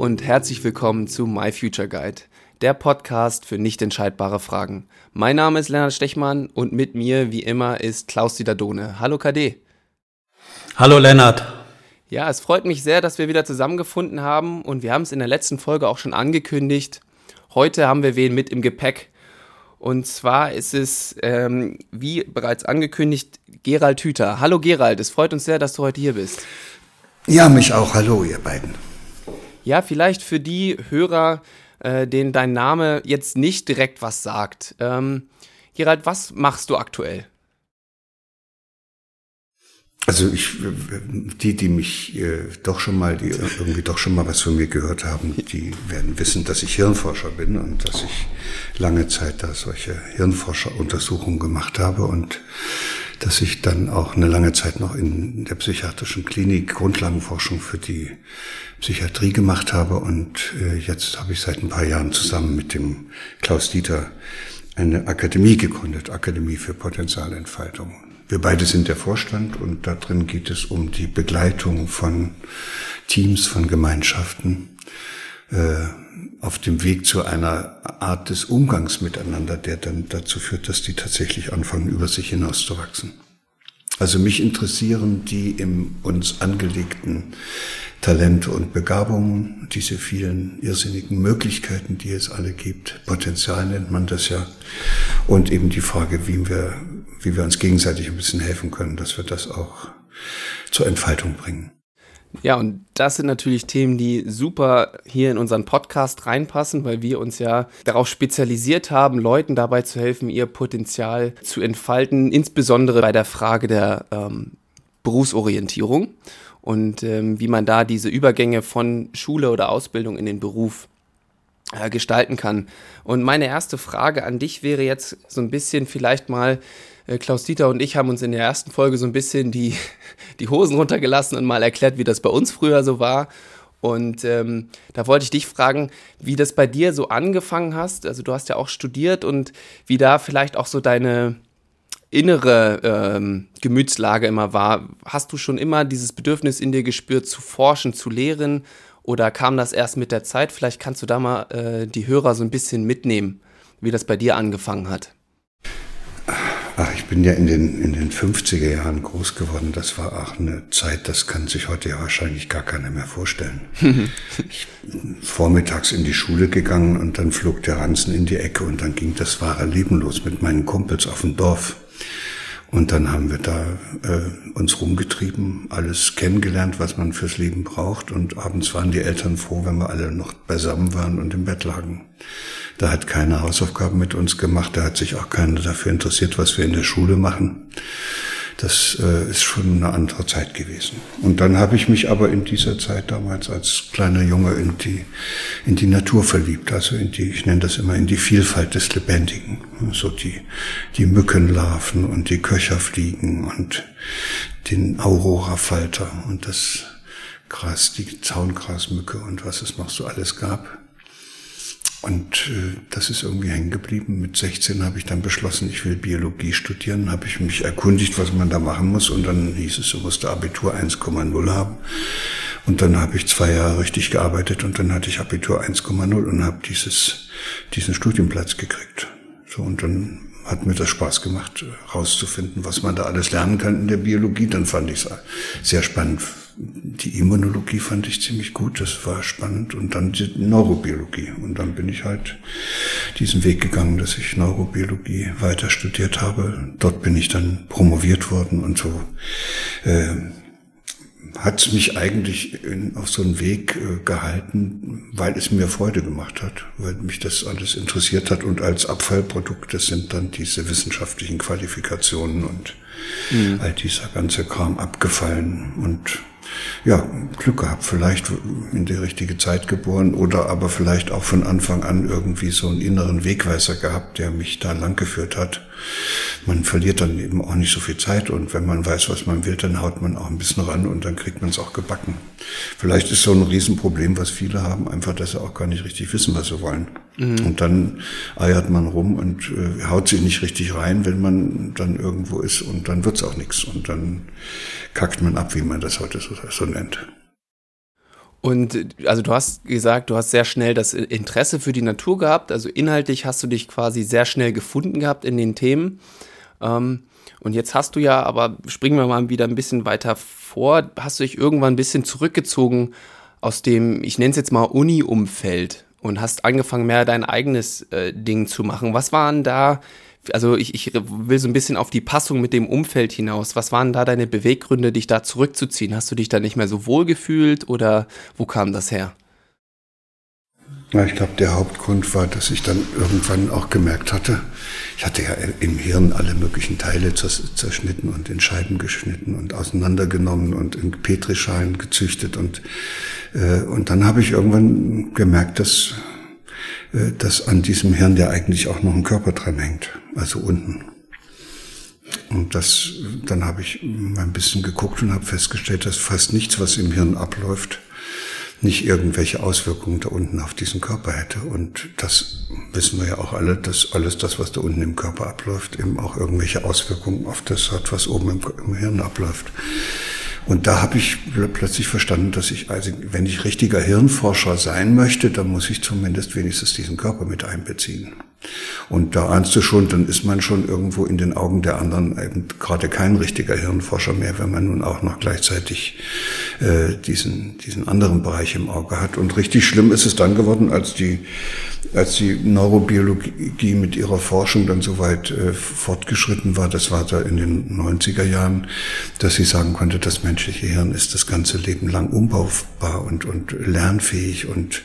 Und herzlich willkommen zu My Future Guide, der Podcast für nicht entscheidbare Fragen. Mein Name ist Lennart Stechmann und mit mir wie immer ist Klaus Didadone. Hallo KD. Hallo Lennart. Ja, es freut mich sehr, dass wir wieder zusammengefunden haben und wir haben es in der letzten Folge auch schon angekündigt. Heute haben wir wen mit im Gepäck. Und zwar ist es, ähm, wie bereits angekündigt, Gerald Hüter. Hallo Gerald, es freut uns sehr, dass du heute hier bist. Ja, mich auch. Hallo, ihr beiden. Ja, vielleicht für die Hörer, äh, denen dein Name jetzt nicht direkt was sagt. Ähm, Gerald, was machst du aktuell? Also ich, die, die mich äh, doch schon mal, die irgendwie doch schon mal was von mir gehört haben, die werden wissen, dass ich Hirnforscher bin und dass ich lange Zeit da solche Hirnforscheruntersuchungen gemacht habe und dass ich dann auch eine lange Zeit noch in der psychiatrischen Klinik Grundlagenforschung für die Psychiatrie gemacht habe und äh, jetzt habe ich seit ein paar Jahren zusammen mit dem Klaus Dieter eine Akademie gegründet, Akademie für Potenzialentfaltung. Wir beide sind der Vorstand und da drin geht es um die Begleitung von Teams, von Gemeinschaften äh, auf dem Weg zu einer Art des Umgangs miteinander, der dann dazu führt, dass die tatsächlich anfangen, über sich hinauszuwachsen. Also mich interessieren die im uns angelegten Talente und Begabungen, diese vielen irrsinnigen Möglichkeiten, die es alle gibt. Potenzial nennt man das ja. Und eben die Frage, wie wir wie wir uns gegenseitig ein bisschen helfen können, dass wir das auch zur Entfaltung bringen. Ja, und das sind natürlich Themen, die super hier in unseren Podcast reinpassen, weil wir uns ja darauf spezialisiert haben, Leuten dabei zu helfen, ihr Potenzial zu entfalten, insbesondere bei der Frage der ähm, Berufsorientierung und ähm, wie man da diese Übergänge von Schule oder Ausbildung in den Beruf äh, gestalten kann. Und meine erste Frage an dich wäre jetzt so ein bisschen vielleicht mal, Klaus Dieter und ich haben uns in der ersten Folge so ein bisschen die, die Hosen runtergelassen und mal erklärt, wie das bei uns früher so war. Und ähm, da wollte ich dich fragen, wie das bei dir so angefangen hast. Also du hast ja auch studiert und wie da vielleicht auch so deine innere ähm, Gemütslage immer war. Hast du schon immer dieses Bedürfnis in dir gespürt, zu forschen, zu lehren? Oder kam das erst mit der Zeit? Vielleicht kannst du da mal äh, die Hörer so ein bisschen mitnehmen, wie das bei dir angefangen hat. Ach, ich bin ja in den, in den 50er Jahren groß geworden. Das war auch eine Zeit, das kann sich heute ja wahrscheinlich gar keiner mehr vorstellen. ich bin vormittags in die Schule gegangen und dann flog der Ranzen in die Ecke und dann ging das wahre Leben los mit meinen Kumpels auf dem Dorf. Und dann haben wir da äh, uns rumgetrieben, alles kennengelernt, was man fürs Leben braucht. Und abends waren die Eltern froh, wenn wir alle noch beisammen waren und im Bett lagen. Da hat keiner Hausaufgaben mit uns gemacht, da hat sich auch keiner dafür interessiert, was wir in der Schule machen. Das äh, ist schon eine andere Zeit gewesen. Und dann habe ich mich aber in dieser Zeit damals als kleiner Junge in die, in die Natur verliebt, also in die, ich nenne das immer, in die Vielfalt des Lebendigen. So die, die Mückenlarven und die Köcherfliegen und den Aurora-Falter und das Gras, die Zaungrasmücke und was es noch so alles gab. Und äh, das ist irgendwie hängen geblieben. Mit 16 habe ich dann beschlossen, ich will Biologie studieren. Habe ich mich erkundigt, was man da machen muss. Und dann hieß es, du musst Abitur 1,0 haben. Und dann habe ich zwei Jahre richtig gearbeitet und dann hatte ich Abitur 1,0 und habe dieses, diesen Studienplatz gekriegt. So, und dann hat mir das Spaß gemacht, rauszufinden, was man da alles lernen kann in der Biologie. Dann fand ich es sehr spannend. Die Immunologie fand ich ziemlich gut, das war spannend. Und dann die Neurobiologie. Und dann bin ich halt diesen Weg gegangen, dass ich Neurobiologie weiter studiert habe. Dort bin ich dann promoviert worden und so äh, hat mich eigentlich in, auf so einen Weg äh, gehalten, weil es mir Freude gemacht hat, weil mich das alles interessiert hat und als Abfallprodukte sind dann diese wissenschaftlichen Qualifikationen und mhm. all dieser ganze Kram abgefallen und ja, Glück gehabt, vielleicht in die richtige Zeit geboren oder aber vielleicht auch von Anfang an irgendwie so einen inneren Wegweiser gehabt, der mich da langgeführt hat. Man verliert dann eben auch nicht so viel Zeit und wenn man weiß, was man will, dann haut man auch ein bisschen ran und dann kriegt man es auch gebacken. Vielleicht ist so ein Riesenproblem, was viele haben, einfach, dass sie auch gar nicht richtig wissen, was sie wollen. Mhm. Und dann eiert man rum und äh, haut sich nicht richtig rein, wenn man dann irgendwo ist und dann wird's auch nichts und dann kackt man ab, wie man das heute so, so nennt. Und also du hast gesagt, du hast sehr schnell das Interesse für die Natur gehabt. Also inhaltlich hast du dich quasi sehr schnell gefunden gehabt in den Themen. Ähm, und jetzt hast du ja, aber springen wir mal wieder ein bisschen weiter vor, hast du dich irgendwann ein bisschen zurückgezogen aus dem, ich nenne es jetzt mal Uni-Umfeld und hast angefangen, mehr dein eigenes äh, Ding zu machen. Was waren da, also ich, ich will so ein bisschen auf die Passung mit dem Umfeld hinaus. Was waren da deine Beweggründe, dich da zurückzuziehen? Hast du dich da nicht mehr so wohl gefühlt oder wo kam das her? Ja, ich glaube, der Hauptgrund war, dass ich dann irgendwann auch gemerkt hatte, ich hatte ja im Hirn alle möglichen Teile zerschnitten und in Scheiben geschnitten und auseinandergenommen und in Petrischalen gezüchtet und äh, und dann habe ich irgendwann gemerkt, dass dass an diesem Hirn ja eigentlich auch noch ein Körper dran hängt, also unten. Und das, dann habe ich mal ein bisschen geguckt und habe festgestellt, dass fast nichts, was im Hirn abläuft, nicht irgendwelche Auswirkungen da unten auf diesen Körper hätte. Und das wissen wir ja auch alle, dass alles das, was da unten im Körper abläuft, eben auch irgendwelche Auswirkungen auf das hat, was oben im, im Hirn abläuft. Und da habe ich plötzlich verstanden, dass ich, also wenn ich richtiger Hirnforscher sein möchte, dann muss ich zumindest wenigstens diesen Körper mit einbeziehen. Und da ahnst du schon, dann ist man schon irgendwo in den Augen der anderen eben gerade kein richtiger Hirnforscher mehr, wenn man nun auch noch gleichzeitig äh, diesen, diesen anderen Bereich im Auge hat. Und richtig schlimm ist es dann geworden, als die, als die Neurobiologie mit ihrer Forschung dann so weit äh, fortgeschritten war, das war da in den 90er Jahren, dass sie sagen konnte, das menschliche Hirn ist das ganze Leben lang umbaubar und, und lernfähig und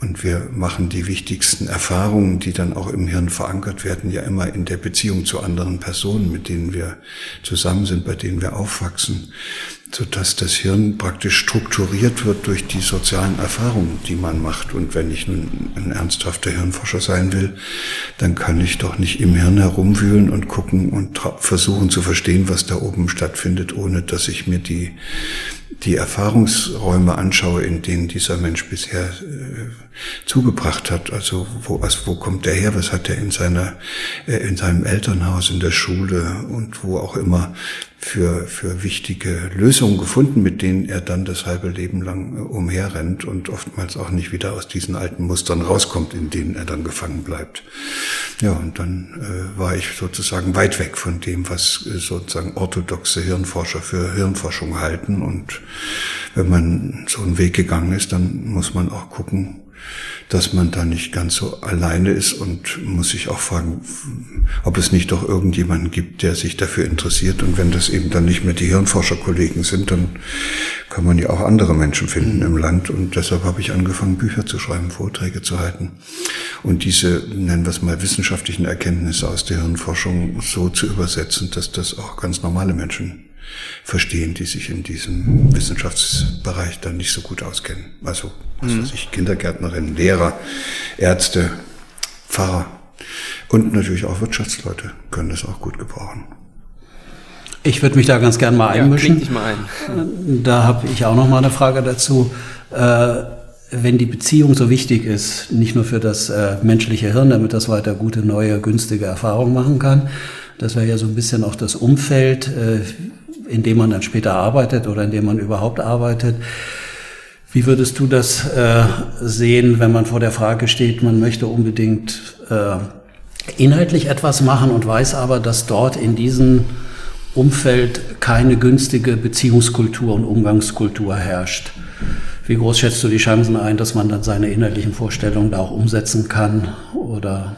und wir machen die wichtigsten Erfahrungen, die dann auch im Hirn verankert werden, ja immer in der Beziehung zu anderen Personen, mit denen wir zusammen sind, bei denen wir aufwachsen so dass das Hirn praktisch strukturiert wird durch die sozialen Erfahrungen, die man macht. Und wenn ich nun ein ernsthafter Hirnforscher sein will, dann kann ich doch nicht im Hirn herumwühlen und gucken und versuchen zu verstehen, was da oben stattfindet, ohne dass ich mir die die Erfahrungsräume anschaue, in denen dieser Mensch bisher äh, zugebracht hat. Also wo, also wo kommt der her? Was hat er in seiner, äh, in seinem Elternhaus, in der Schule und wo auch immer für, für wichtige Lösungen gefunden, mit denen er dann das halbe Leben lang äh, umherrennt und oftmals auch nicht wieder aus diesen alten Mustern rauskommt, in denen er dann gefangen bleibt. Ja, und dann äh, war ich sozusagen weit weg von dem, was äh, sozusagen orthodoxe Hirnforscher für Hirnforschung halten. Und wenn man so einen Weg gegangen ist, dann muss man auch gucken, dass man da nicht ganz so alleine ist und muss sich auch fragen, ob es nicht doch irgendjemanden gibt, der sich dafür interessiert. Und wenn das eben dann nicht mehr die Hirnforscherkollegen sind, dann kann man ja auch andere Menschen finden im Land. Und deshalb habe ich angefangen, Bücher zu schreiben, Vorträge zu halten. Und diese, nennen wir es mal, wissenschaftlichen Erkenntnisse aus der Hirnforschung so zu übersetzen, dass das auch ganz normale Menschen verstehen, die sich in diesem Wissenschaftsbereich dann nicht so gut auskennen. Also, was mhm. weiß ich, Kindergärtnerinnen, Lehrer, Ärzte, Pfarrer und natürlich auch Wirtschaftsleute können das auch gut gebrauchen. Ich würde mich da ganz gern mal einmischen. Ja, mal ein. Da habe ich auch noch mal eine Frage dazu. Äh, wenn die Beziehung so wichtig ist, nicht nur für das äh, menschliche Hirn, damit das weiter gute, neue, günstige Erfahrungen machen kann, das wäre ja so ein bisschen auch das Umfeld. Äh, in dem man dann später arbeitet oder in dem man überhaupt arbeitet. Wie würdest du das äh, sehen, wenn man vor der Frage steht, man möchte unbedingt äh, inhaltlich etwas machen und weiß aber, dass dort in diesem Umfeld keine günstige Beziehungskultur und Umgangskultur herrscht? Wie groß schätzt du die Chancen ein, dass man dann seine inhaltlichen Vorstellungen da auch umsetzen kann? Oder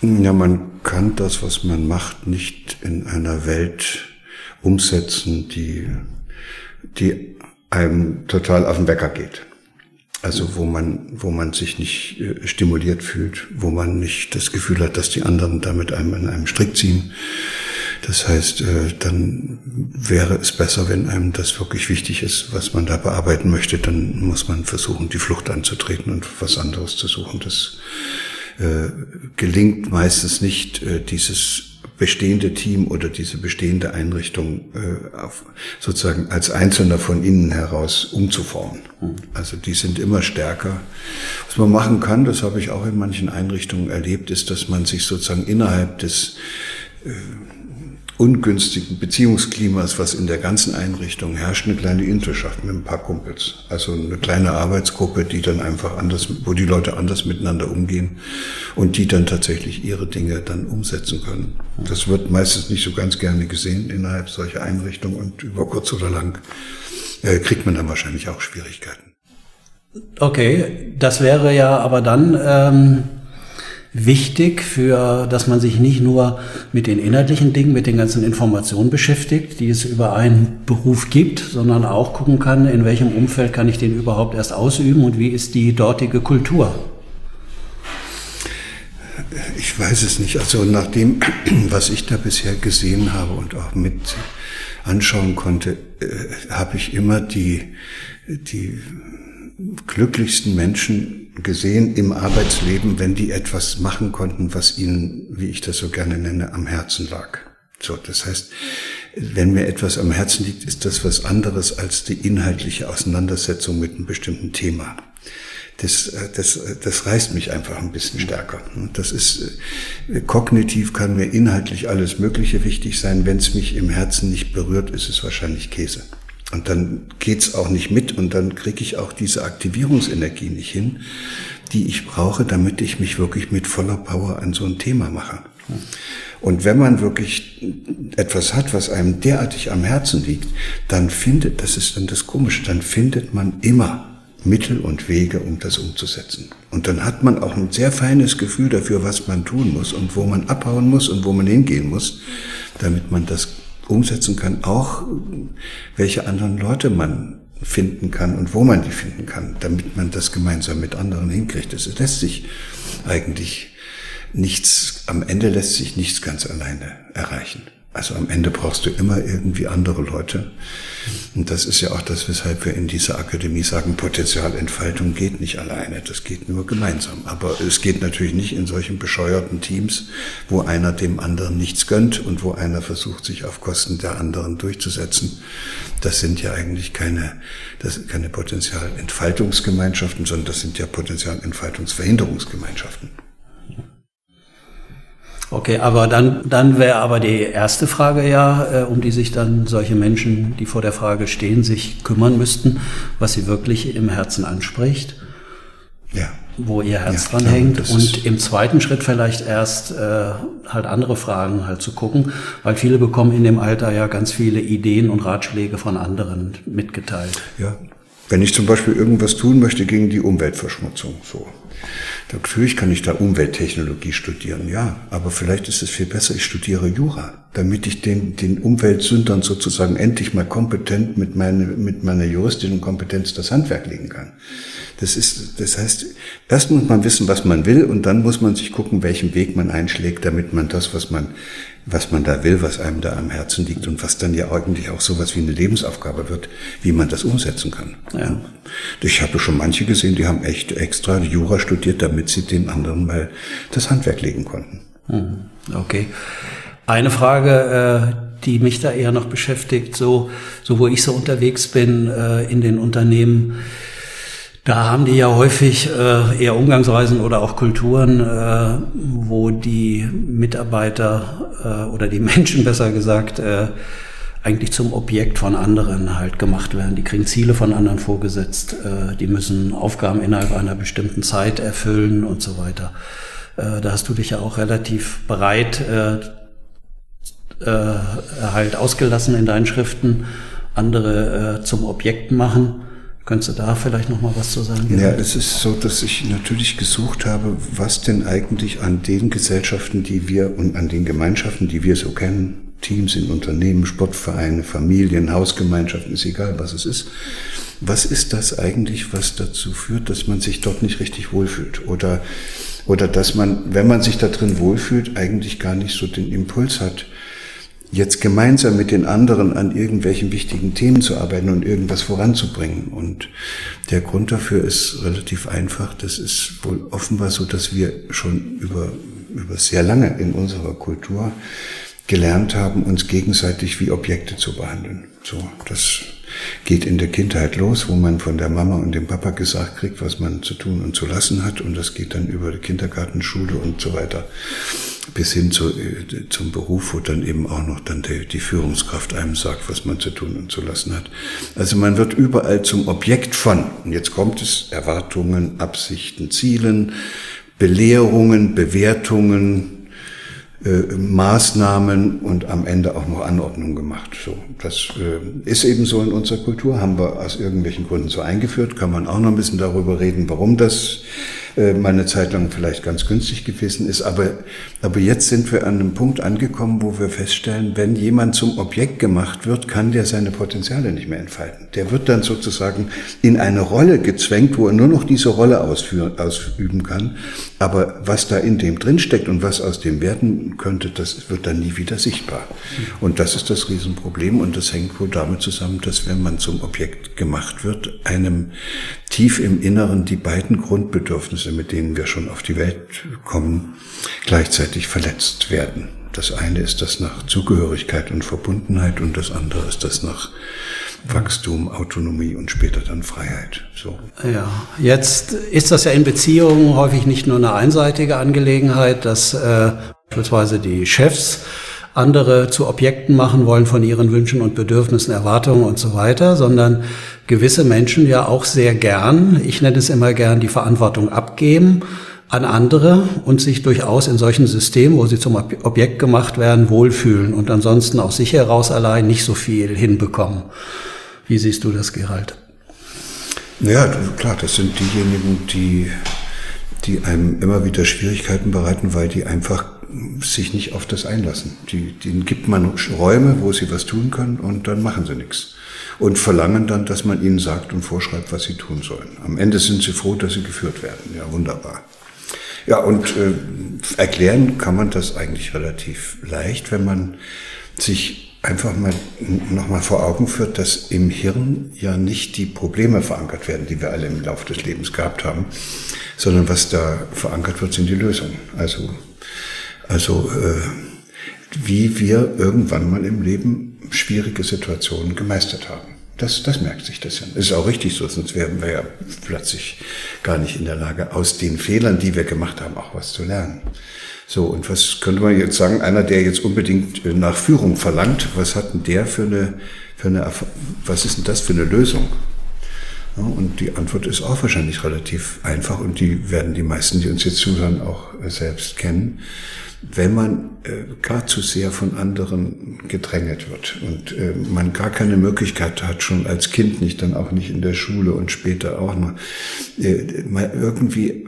ja, man kann das, was man macht, nicht in einer Welt umsetzen, die, die einem total auf den Wecker geht. Also wo man, wo man sich nicht äh, stimuliert fühlt, wo man nicht das Gefühl hat, dass die anderen damit einem in einem Strick ziehen. Das heißt, äh, dann wäre es besser, wenn einem das wirklich wichtig ist, was man da bearbeiten möchte, dann muss man versuchen, die Flucht anzutreten und was anderes zu suchen. Das äh, gelingt meistens nicht, dieses bestehende Team oder diese bestehende Einrichtung äh, auf, sozusagen als Einzelner von innen heraus umzuformen. Also die sind immer stärker. Was man machen kann, das habe ich auch in manchen Einrichtungen erlebt, ist, dass man sich sozusagen innerhalb des äh, ungünstigen Beziehungsklimas, was in der ganzen Einrichtung herrscht, eine kleine Interschaft mit ein paar Kumpels. Also eine kleine Arbeitsgruppe, die dann einfach anders, wo die Leute anders miteinander umgehen und die dann tatsächlich ihre Dinge dann umsetzen können. Das wird meistens nicht so ganz gerne gesehen innerhalb solcher Einrichtungen und über kurz oder lang äh, kriegt man dann wahrscheinlich auch Schwierigkeiten. Okay, das wäre ja aber dann ähm, wichtig für, dass man sich nicht nur mit den inhaltlichen Dingen, mit den ganzen Informationen beschäftigt, die es über einen Beruf gibt, sondern auch gucken kann, in welchem Umfeld kann ich den überhaupt erst ausüben und wie ist die dortige Kultur. Ich weiß es nicht. Also nach dem, was ich da bisher gesehen habe und auch mit anschauen konnte, äh, habe ich immer die, die glücklichsten Menschen gesehen im Arbeitsleben, wenn die etwas machen konnten, was ihnen, wie ich das so gerne nenne, am Herzen lag. So, das heißt, wenn mir etwas am Herzen liegt, ist das was anderes als die inhaltliche Auseinandersetzung mit einem bestimmten Thema. Das, das, das reißt mich einfach ein bisschen stärker. Das ist, kognitiv kann mir inhaltlich alles Mögliche wichtig sein. Wenn es mich im Herzen nicht berührt, ist es wahrscheinlich Käse. Und dann geht's auch nicht mit und dann kriege ich auch diese Aktivierungsenergie nicht hin, die ich brauche, damit ich mich wirklich mit voller Power an so ein Thema mache. Und wenn man wirklich etwas hat, was einem derartig am Herzen liegt, dann findet, das ist dann das Komische, dann findet man immer Mittel und Wege, um das umzusetzen. Und dann hat man auch ein sehr feines Gefühl dafür, was man tun muss und wo man abhauen muss und wo man hingehen muss, damit man das umsetzen kann, auch welche anderen Leute man finden kann und wo man die finden kann, damit man das gemeinsam mit anderen hinkriegt. Es lässt sich eigentlich nichts, am Ende lässt sich nichts ganz alleine erreichen. Also am Ende brauchst du immer irgendwie andere Leute. Und das ist ja auch das, weshalb wir in dieser Akademie sagen, Potenzialentfaltung geht nicht alleine, das geht nur gemeinsam. Aber es geht natürlich nicht in solchen bescheuerten Teams, wo einer dem anderen nichts gönnt und wo einer versucht, sich auf Kosten der anderen durchzusetzen. Das sind ja eigentlich keine, das sind keine Potenzialentfaltungsgemeinschaften, sondern das sind ja Potenzialentfaltungsverhinderungsgemeinschaften. Okay, aber dann, dann wäre aber die erste Frage ja, äh, um die sich dann solche Menschen, die vor der Frage stehen, sich kümmern müssten, was sie wirklich im Herzen anspricht. Ja. Wo ihr Herz ja, dran klar, hängt. Und im zweiten Schritt vielleicht erst äh, halt andere Fragen halt zu gucken, weil viele bekommen in dem Alter ja ganz viele Ideen und Ratschläge von anderen mitgeteilt. Ja. Wenn ich zum Beispiel irgendwas tun möchte gegen die Umweltverschmutzung, so Natürlich kann ich da Umwelttechnologie studieren, ja, aber vielleicht ist es viel besser, ich studiere Jura, damit ich den, den Umweltsündern sozusagen endlich mal kompetent mit, meine, mit meiner juristischen Kompetenz das Handwerk legen kann. Das ist, das heißt, erst muss man wissen, was man will, und dann muss man sich gucken, welchen Weg man einschlägt, damit man das, was man, was man da will, was einem da am Herzen liegt und was dann ja eigentlich auch sowas wie eine Lebensaufgabe wird, wie man das umsetzen kann. Ja. Ich habe schon manche gesehen, die haben echt extra Jura studiert, damit sie den anderen mal das Handwerk legen konnten. Hm, okay. Eine Frage, äh, die mich da eher noch beschäftigt, so, so wo ich so unterwegs bin äh, in den Unternehmen, da haben die ja häufig äh, eher Umgangsweisen oder auch Kulturen, äh, wo die Mitarbeiter äh, oder die Menschen besser gesagt äh, eigentlich zum Objekt von anderen halt gemacht werden. Die kriegen Ziele von anderen vorgesetzt, äh, die müssen Aufgaben innerhalb einer bestimmten Zeit erfüllen und so weiter. Äh, da hast du dich ja auch relativ bereit halt ausgelassen in deinen Schriften, andere zum Objekt machen. Könntest du da vielleicht noch mal was zu sagen? Ja, es ist so, dass ich natürlich gesucht habe, was denn eigentlich an den Gesellschaften, die wir und an den Gemeinschaften, die wir so kennen, Teams in Unternehmen, Sportvereine, Familien, Hausgemeinschaften, ist egal, was es ist. Was ist das eigentlich, was dazu führt, dass man sich dort nicht richtig wohlfühlt? Oder, oder dass man, wenn man sich da drin wohlfühlt, eigentlich gar nicht so den Impuls hat, jetzt gemeinsam mit den anderen an irgendwelchen wichtigen Themen zu arbeiten und irgendwas voranzubringen. Und der Grund dafür ist relativ einfach. Das ist wohl offenbar so, dass wir schon über, über sehr lange in unserer Kultur gelernt haben, uns gegenseitig wie Objekte zu behandeln. So, das geht in der Kindheit los, wo man von der Mama und dem Papa gesagt kriegt, was man zu tun und zu lassen hat. Und das geht dann über die Kindergarten, Schule und so weiter bis hin zu, äh, zum Beruf, wo dann eben auch noch dann die, die Führungskraft einem sagt, was man zu tun und zu lassen hat. Also man wird überall zum Objekt von. Und jetzt kommt es Erwartungen, Absichten, Zielen, Belehrungen, Bewertungen, äh, Maßnahmen und am Ende auch noch Anordnungen gemacht. So, das äh, ist eben so in unserer Kultur, haben wir aus irgendwelchen Gründen so eingeführt, kann man auch noch ein bisschen darüber reden, warum das äh, mal eine Zeit lang vielleicht ganz günstig gewesen ist. Aber, aber jetzt sind wir an einem Punkt angekommen, wo wir feststellen, wenn jemand zum Objekt gemacht wird, kann der seine Potenziale nicht mehr entfalten. Der wird dann sozusagen in eine Rolle gezwängt, wo er nur noch diese Rolle ausführen, ausüben kann. Aber was da in dem drinsteckt und was aus dem werden könnte, das wird dann nie wieder sichtbar. Und das ist das Riesenproblem und das hängt wohl damit zusammen, dass wenn man zum Objekt gemacht wird, einem tief im Inneren die beiden Grundbedürfnisse, mit denen wir schon auf die Welt kommen, gleichzeitig verletzt werden. Das eine ist das nach Zugehörigkeit und Verbundenheit und das andere ist das nach Wachstum, Autonomie und später dann Freiheit. So. Ja, jetzt ist das ja in Beziehungen häufig nicht nur eine einseitige Angelegenheit, dass äh, beispielsweise die Chefs andere zu Objekten machen wollen von ihren Wünschen und Bedürfnissen, Erwartungen und so weiter, sondern gewisse Menschen ja auch sehr gern, ich nenne es immer gern, die Verantwortung abgeben an andere und sich durchaus in solchen Systemen, wo sie zum Objekt gemacht werden, wohlfühlen und ansonsten aus sich heraus allein nicht so viel hinbekommen. Wie siehst du das, Gerald? Ja, klar, das sind diejenigen, die, die einem immer wieder Schwierigkeiten bereiten, weil die einfach sich nicht auf das einlassen. Die, denen gibt man Räume, wo sie was tun können und dann machen sie nichts. Und verlangen dann, dass man ihnen sagt und vorschreibt, was sie tun sollen. Am Ende sind sie froh, dass sie geführt werden. Ja, wunderbar. Ja, und äh, erklären kann man das eigentlich relativ leicht, wenn man sich einfach mal nochmal vor Augen führt, dass im Hirn ja nicht die Probleme verankert werden, die wir alle im Laufe des Lebens gehabt haben, sondern was da verankert wird, sind die Lösungen. Also also äh, wie wir irgendwann mal im Leben schwierige Situationen gemeistert haben. Das, das merkt sich das ja. Das ist auch richtig so, sonst wären wir ja plötzlich gar nicht in der Lage, aus den Fehlern, die wir gemacht haben, auch was zu lernen. So, und was könnte man jetzt sagen, einer, der jetzt unbedingt nach Führung verlangt, was hat denn der für eine, für eine was ist denn das für eine Lösung? Ja, und die Antwort ist auch wahrscheinlich relativ einfach und die werden die meisten, die uns jetzt zuhören, auch selbst kennen wenn man äh, gar zu sehr von anderen gedrängelt wird und äh, man gar keine Möglichkeit hat, schon als Kind nicht, dann auch nicht in der Schule und später auch noch, äh, mal irgendwie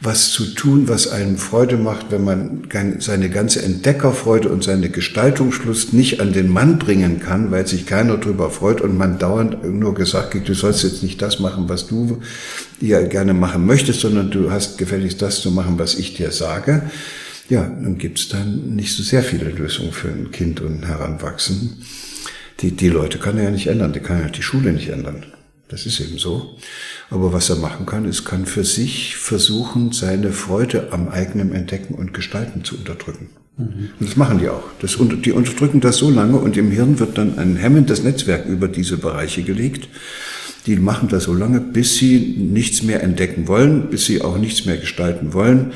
was zu tun, was einem Freude macht, wenn man seine ganze Entdeckerfreude und seine Gestaltungslust nicht an den Mann bringen kann, weil sich keiner drüber freut und man dauernd nur gesagt kriegt, du sollst jetzt nicht das machen, was du ja gerne machen möchtest, sondern du hast gefälligst das zu machen, was ich dir sage ja, dann gibt's dann nicht so sehr viele Lösungen für ein Kind und Heranwachsen. Die, die Leute kann er ja nicht ändern, die kann ja die Schule nicht ändern. Das ist eben so. Aber was er machen kann, ist, kann für sich versuchen, seine Freude am eigenen Entdecken und Gestalten zu unterdrücken. Mhm. Und das machen die auch. Das, die unterdrücken das so lange und im Hirn wird dann ein hemmendes Netzwerk über diese Bereiche gelegt. Die machen das so lange, bis sie nichts mehr entdecken wollen, bis sie auch nichts mehr gestalten wollen,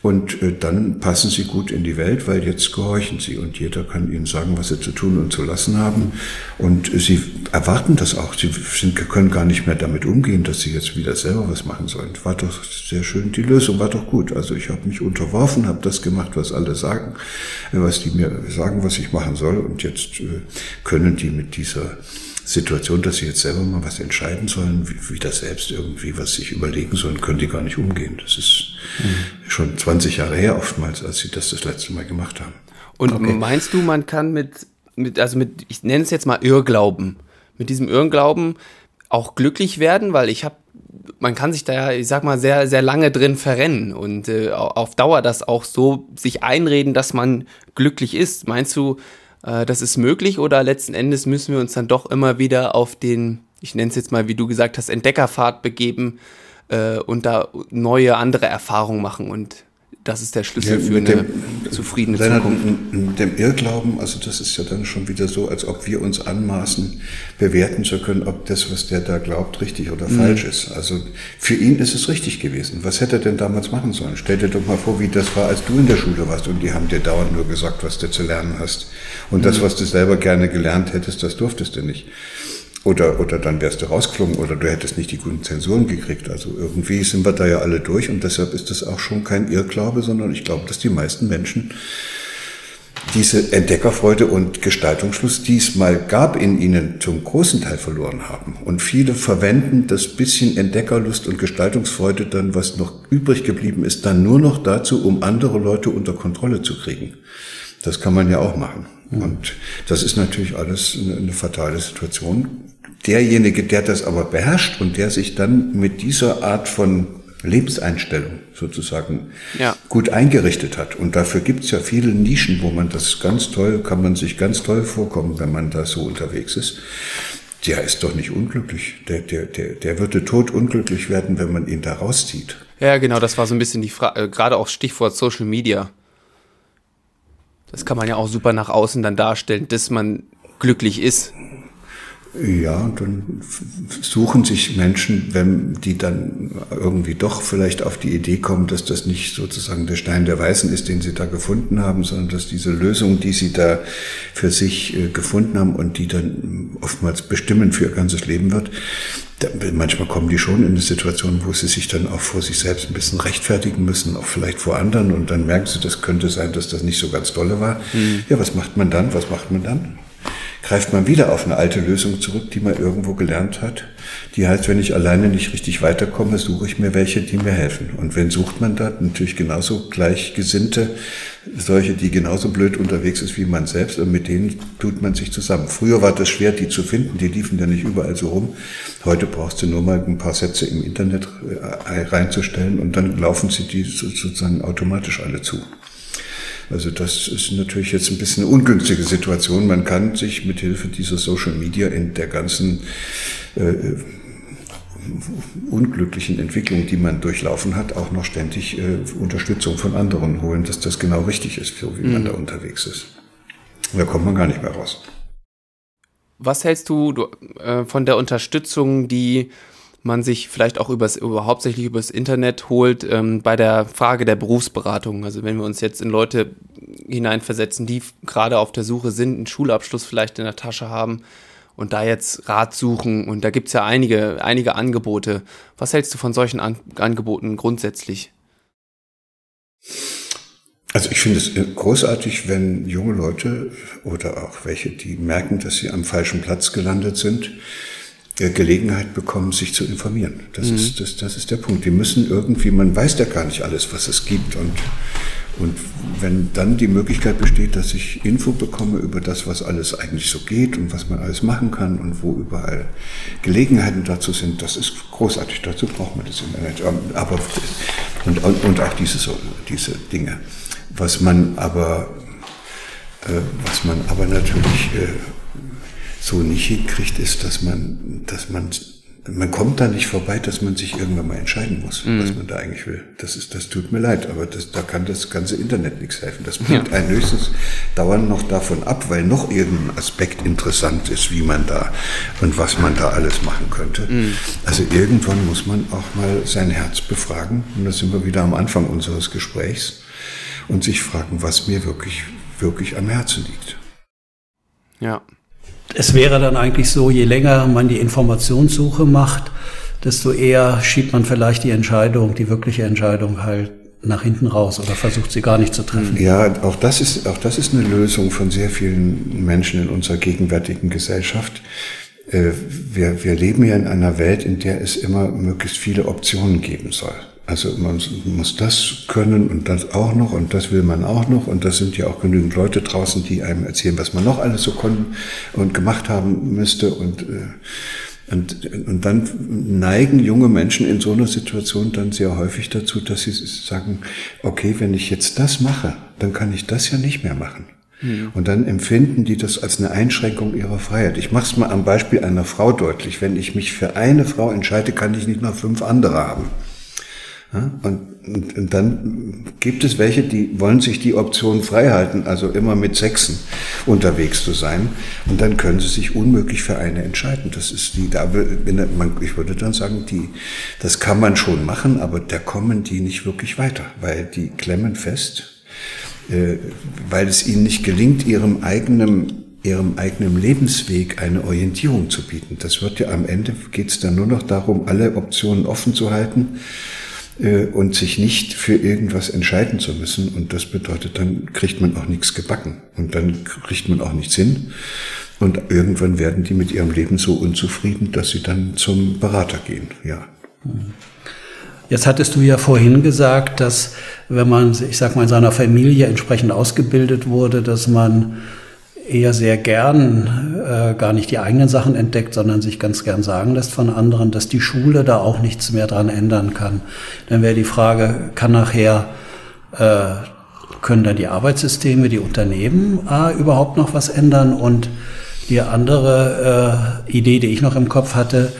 und äh, dann passen sie gut in die Welt, weil jetzt gehorchen sie und jeder kann ihnen sagen, was sie zu tun und zu lassen haben. Und äh, sie erwarten das auch. Sie sind, können gar nicht mehr damit umgehen, dass sie jetzt wieder selber was machen sollen. War doch sehr schön, die Lösung war doch gut. Also ich habe mich unterworfen, habe das gemacht, was alle sagen, äh, was die mir sagen, was ich machen soll. Und jetzt können die mit dieser Situation, dass sie jetzt selber mal was entscheiden sollen, wie, wie das selbst irgendwie was sich überlegen sollen, können die gar nicht umgehen. Das ist mhm. schon 20 Jahre her oftmals, als sie das das letzte Mal gemacht haben. Und okay. meinst du, man kann mit, mit, also mit, ich nenne es jetzt mal Irrglauben, mit diesem Irrglauben auch glücklich werden, weil ich habe man kann sich da ja, ich sag mal, sehr, sehr lange drin verrennen und äh, auf Dauer das auch so sich einreden, dass man glücklich ist. Meinst du, äh, das ist möglich oder letzten Endes müssen wir uns dann doch immer wieder auf den, ich nenne es jetzt mal, wie du gesagt hast, Entdeckerpfad begeben äh, und da neue, andere Erfahrungen machen. Und das ist der Schlüssel ja, für eine dem, zufriedene Lennart, Zukunft. Mit dem Irrglauben, also das ist ja dann schon wieder so, als ob wir uns anmaßen, bewerten zu können, ob das, was der da glaubt, richtig oder mhm. falsch ist. Also für ihn ist es richtig gewesen. Was hätte er denn damals machen sollen? Stell dir doch mal vor, wie das war, als du in der Schule warst und die haben dir dauernd nur gesagt, was du zu lernen hast. Und mhm. das, was du selber gerne gelernt hättest, das durftest du nicht. Oder, oder dann wärst du rausgeflogen oder du hättest nicht die guten Zensuren gekriegt. Also irgendwie sind wir da ja alle durch und deshalb ist das auch schon kein Irrglaube, sondern ich glaube, dass die meisten Menschen diese Entdeckerfreude und Gestaltungsschluss, die es mal gab in ihnen, zum großen Teil verloren haben. Und viele verwenden das bisschen Entdeckerlust und Gestaltungsfreude dann, was noch übrig geblieben ist, dann nur noch dazu, um andere Leute unter Kontrolle zu kriegen. Das kann man ja auch machen. Und das ist natürlich alles eine, eine fatale Situation derjenige, der das aber beherrscht und der sich dann mit dieser Art von Lebenseinstellung sozusagen ja. gut eingerichtet hat. Und dafür gibt es ja viele Nischen, wo man das ganz toll, kann man sich ganz toll vorkommen, wenn man da so unterwegs ist. Der ist doch nicht unglücklich. Der, der, der, der würde tot unglücklich werden, wenn man ihn da rauszieht. Ja, genau, das war so ein bisschen die Frage, äh, gerade auch Stichwort Social Media. Das kann man ja auch super nach außen dann darstellen, dass man glücklich ist. Ja, dann suchen sich Menschen, wenn die dann irgendwie doch vielleicht auf die Idee kommen, dass das nicht sozusagen der Stein der Weisen ist, den sie da gefunden haben, sondern dass diese Lösung, die sie da für sich äh, gefunden haben und die dann oftmals bestimmend für ihr ganzes Leben wird, manchmal kommen die schon in eine Situation, wo sie sich dann auch vor sich selbst ein bisschen rechtfertigen müssen, auch vielleicht vor anderen und dann merken sie, das könnte sein, dass das nicht so ganz dolle war. Mhm. Ja, was macht man dann? Was macht man dann? Greift man wieder auf eine alte Lösung zurück, die man irgendwo gelernt hat. Die heißt, wenn ich alleine nicht richtig weiterkomme, suche ich mir welche, die mir helfen. Und wenn sucht man da natürlich genauso gleichgesinnte, solche, die genauso blöd unterwegs ist wie man selbst, und mit denen tut man sich zusammen. Früher war das schwer, die zu finden, die liefen ja nicht überall so rum. Heute brauchst du nur mal ein paar Sätze im Internet äh, reinzustellen und dann laufen sie die sozusagen automatisch alle zu. Also das ist natürlich jetzt ein bisschen eine ungünstige Situation. Man kann sich mit Hilfe dieser Social Media in der ganzen äh, unglücklichen Entwicklung, die man durchlaufen hat, auch noch ständig äh, Unterstützung von anderen holen, dass das genau richtig ist, so wie mhm. man da unterwegs ist. Da kommt man gar nicht mehr raus. Was hältst du, du äh, von der Unterstützung, die man sich vielleicht auch übers, über, hauptsächlich übers Internet holt ähm, bei der Frage der Berufsberatung. Also wenn wir uns jetzt in Leute hineinversetzen, die gerade auf der Suche sind, einen Schulabschluss vielleicht in der Tasche haben und da jetzt Rat suchen und da gibt's ja einige, einige Angebote. Was hältst du von solchen An Angeboten grundsätzlich? Also ich finde es großartig, wenn junge Leute oder auch welche, die merken, dass sie am falschen Platz gelandet sind, Gelegenheit bekommen, sich zu informieren. Das, mhm. ist, das, das ist der Punkt. Die müssen irgendwie, man weiß ja gar nicht alles, was es gibt. Und, und wenn dann die Möglichkeit besteht, dass ich Info bekomme über das, was alles eigentlich so geht und was man alles machen kann und wo überall Gelegenheiten dazu sind, das ist großartig. Dazu braucht man das Internet. Ähm, aber, und, und auch diese, diese Dinge. Was man aber, äh, was man aber natürlich äh, so nicht hinkriegt, ist, dass man, dass man, man kommt da nicht vorbei, dass man sich irgendwann mal entscheiden muss, mhm. was man da eigentlich will. Das ist, das tut mir leid, aber das, da kann das ganze Internet nichts helfen. Das bringt ja. einen höchstens dauernd noch davon ab, weil noch irgendein Aspekt interessant ist, wie man da und was man da alles machen könnte. Mhm. Also irgendwann muss man auch mal sein Herz befragen. Und da sind wir wieder am Anfang unseres Gesprächs und sich fragen, was mir wirklich, wirklich am Herzen liegt. Ja, es wäre dann eigentlich so, je länger man die Informationssuche macht, desto eher schiebt man vielleicht die Entscheidung, die wirkliche Entscheidung halt nach hinten raus oder versucht sie gar nicht zu treffen. Ja, auch das ist, auch das ist eine Lösung von sehr vielen Menschen in unserer gegenwärtigen Gesellschaft. Äh, wir, wir leben ja in einer Welt, in der es immer möglichst viele Optionen geben soll. Also man muss das können und das auch noch und das will man auch noch und das sind ja auch genügend Leute draußen, die einem erzählen, was man noch alles so konnten und gemacht haben müsste und äh, und, und dann neigen junge Menschen in so einer Situation dann sehr häufig dazu, dass sie sagen, okay, wenn ich jetzt das mache, dann kann ich das ja nicht mehr machen. Mhm. Und dann empfinden die das als eine Einschränkung ihrer Freiheit. Ich mache es mal am Beispiel einer Frau deutlich. Wenn ich mich für eine Frau entscheide, kann ich nicht noch fünf andere haben. Und, und, und, dann gibt es welche, die wollen sich die Option freihalten, also immer mit Sechsen unterwegs zu sein. Und dann können sie sich unmöglich für eine entscheiden. Das ist die, da, ich würde dann sagen, die, das kann man schon machen, aber da kommen die nicht wirklich weiter, weil die klemmen fest, äh, weil es ihnen nicht gelingt, ihrem eigenen ihrem eigenen Lebensweg eine Orientierung zu bieten. Das wird ja am Ende geht es dann nur noch darum, alle Optionen offen zu halten und sich nicht für irgendwas entscheiden zu müssen. Und das bedeutet, dann kriegt man auch nichts gebacken und dann kriegt man auch nichts hin. Und irgendwann werden die mit ihrem Leben so unzufrieden, dass sie dann zum Berater gehen. Ja. Jetzt hattest du ja vorhin gesagt, dass wenn man, ich sag mal, in seiner Familie entsprechend ausgebildet wurde, dass man eher sehr gern äh, gar nicht die eigenen Sachen entdeckt, sondern sich ganz gern sagen lässt von anderen, dass die Schule da auch nichts mehr dran ändern kann. Dann wäre die Frage, kann nachher, äh, können dann die Arbeitssysteme, die Unternehmen äh, überhaupt noch was ändern? Und die andere äh, Idee, die ich noch im Kopf hatte,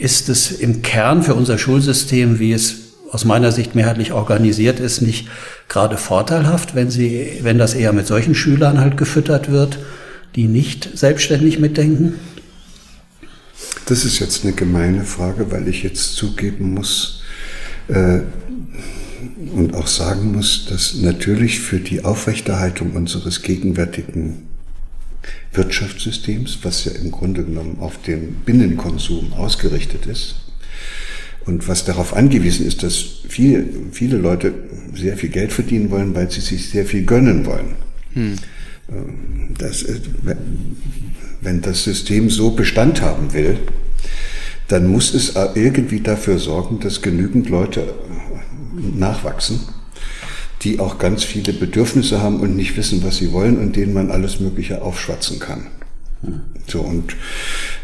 ist es im Kern für unser Schulsystem, wie es aus meiner Sicht mehrheitlich organisiert ist, nicht gerade vorteilhaft, wenn sie, wenn das eher mit solchen Schülern halt gefüttert wird, die nicht selbstständig mitdenken? Das ist jetzt eine gemeine Frage, weil ich jetzt zugeben muss äh, und auch sagen muss, dass natürlich für die Aufrechterhaltung unseres gegenwärtigen Wirtschaftssystems, was ja im Grunde genommen auf den Binnenkonsum ausgerichtet ist, und was darauf angewiesen ist, dass viele, viele Leute sehr viel Geld verdienen wollen, weil sie sich sehr viel gönnen wollen. Hm. Ähm, das, wenn das System so Bestand haben will, dann muss es irgendwie dafür sorgen, dass genügend Leute nachwachsen, die auch ganz viele Bedürfnisse haben und nicht wissen, was sie wollen und denen man alles Mögliche aufschwatzen kann. So, und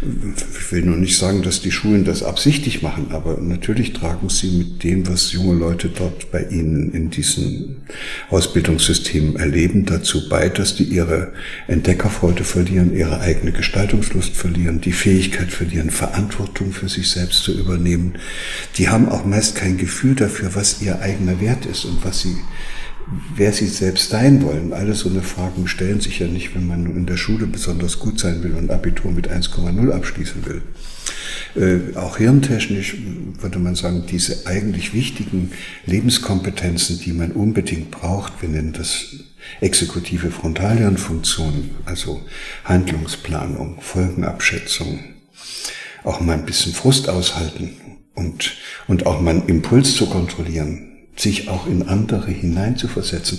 ich will nur nicht sagen, dass die Schulen das absichtlich machen, aber natürlich tragen sie mit dem, was junge Leute dort bei ihnen in diesen Ausbildungssystemen erleben, dazu bei, dass die ihre Entdeckerfreude verlieren, ihre eigene Gestaltungslust verlieren, die Fähigkeit verlieren, Verantwortung für sich selbst zu übernehmen. Die haben auch meist kein Gefühl dafür, was ihr eigener Wert ist und was sie wer sie selbst sein wollen. Alle so eine Fragen stellen sich ja nicht, wenn man in der Schule besonders gut sein will und Abitur mit 1,0 abschließen will. Äh, auch hirntechnisch würde man sagen, diese eigentlich wichtigen Lebenskompetenzen, die man unbedingt braucht, wir nennen das exekutive Frontalhirnfunktion, also Handlungsplanung, Folgenabschätzung, auch mal ein bisschen Frust aushalten und, und auch mal einen Impuls zu kontrollieren, sich auch in andere hineinzuversetzen.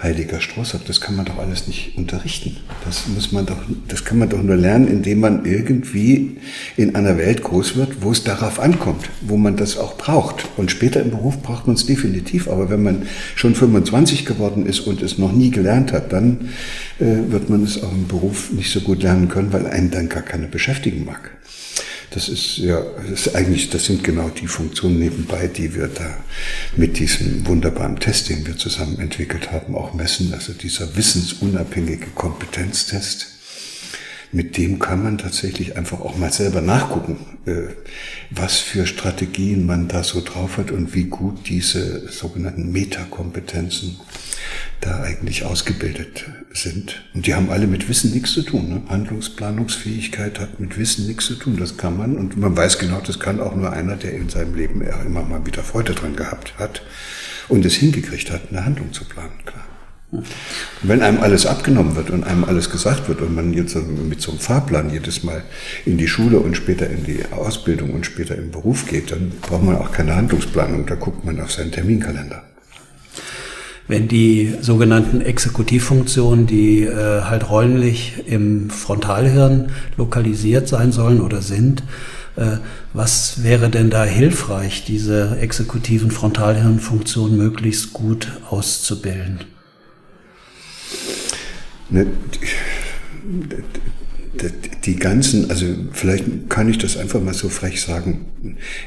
Heiliger Strohsack, das kann man doch alles nicht unterrichten. Das muss man doch, das kann man doch nur lernen, indem man irgendwie in einer Welt groß wird, wo es darauf ankommt, wo man das auch braucht. Und später im Beruf braucht man es definitiv. Aber wenn man schon 25 geworden ist und es noch nie gelernt hat, dann äh, wird man es auch im Beruf nicht so gut lernen können, weil einen dann gar keine beschäftigen mag. Das ist ja, das ist eigentlich, das sind genau die Funktionen nebenbei, die wir da mit diesem wunderbaren Test, den wir zusammen entwickelt haben, auch messen. Also dieser wissensunabhängige Kompetenztest. Mit dem kann man tatsächlich einfach auch mal selber nachgucken, äh, was für Strategien man da so drauf hat und wie gut diese sogenannten Metakompetenzen da eigentlich ausgebildet sind. Und die haben alle mit Wissen nichts zu tun. Ne? Handlungsplanungsfähigkeit hat mit Wissen nichts zu tun. Das kann man. Und man weiß genau, das kann auch nur einer, der in seinem Leben immer mal wieder Freude dran gehabt hat und es hingekriegt hat, eine Handlung zu planen, klar. Wenn einem alles abgenommen wird und einem alles gesagt wird und man jetzt mit so einem Fahrplan jedes Mal in die Schule und später in die Ausbildung und später im Beruf geht, dann braucht man auch keine Handlungsplanung, da guckt man auf seinen Terminkalender wenn die sogenannten Exekutivfunktionen, die äh, halt räumlich im Frontalhirn lokalisiert sein sollen oder sind, äh, was wäre denn da hilfreich, diese exekutiven Frontalhirnfunktionen möglichst gut auszubilden? Ne, die ganzen, also vielleicht kann ich das einfach mal so frech sagen,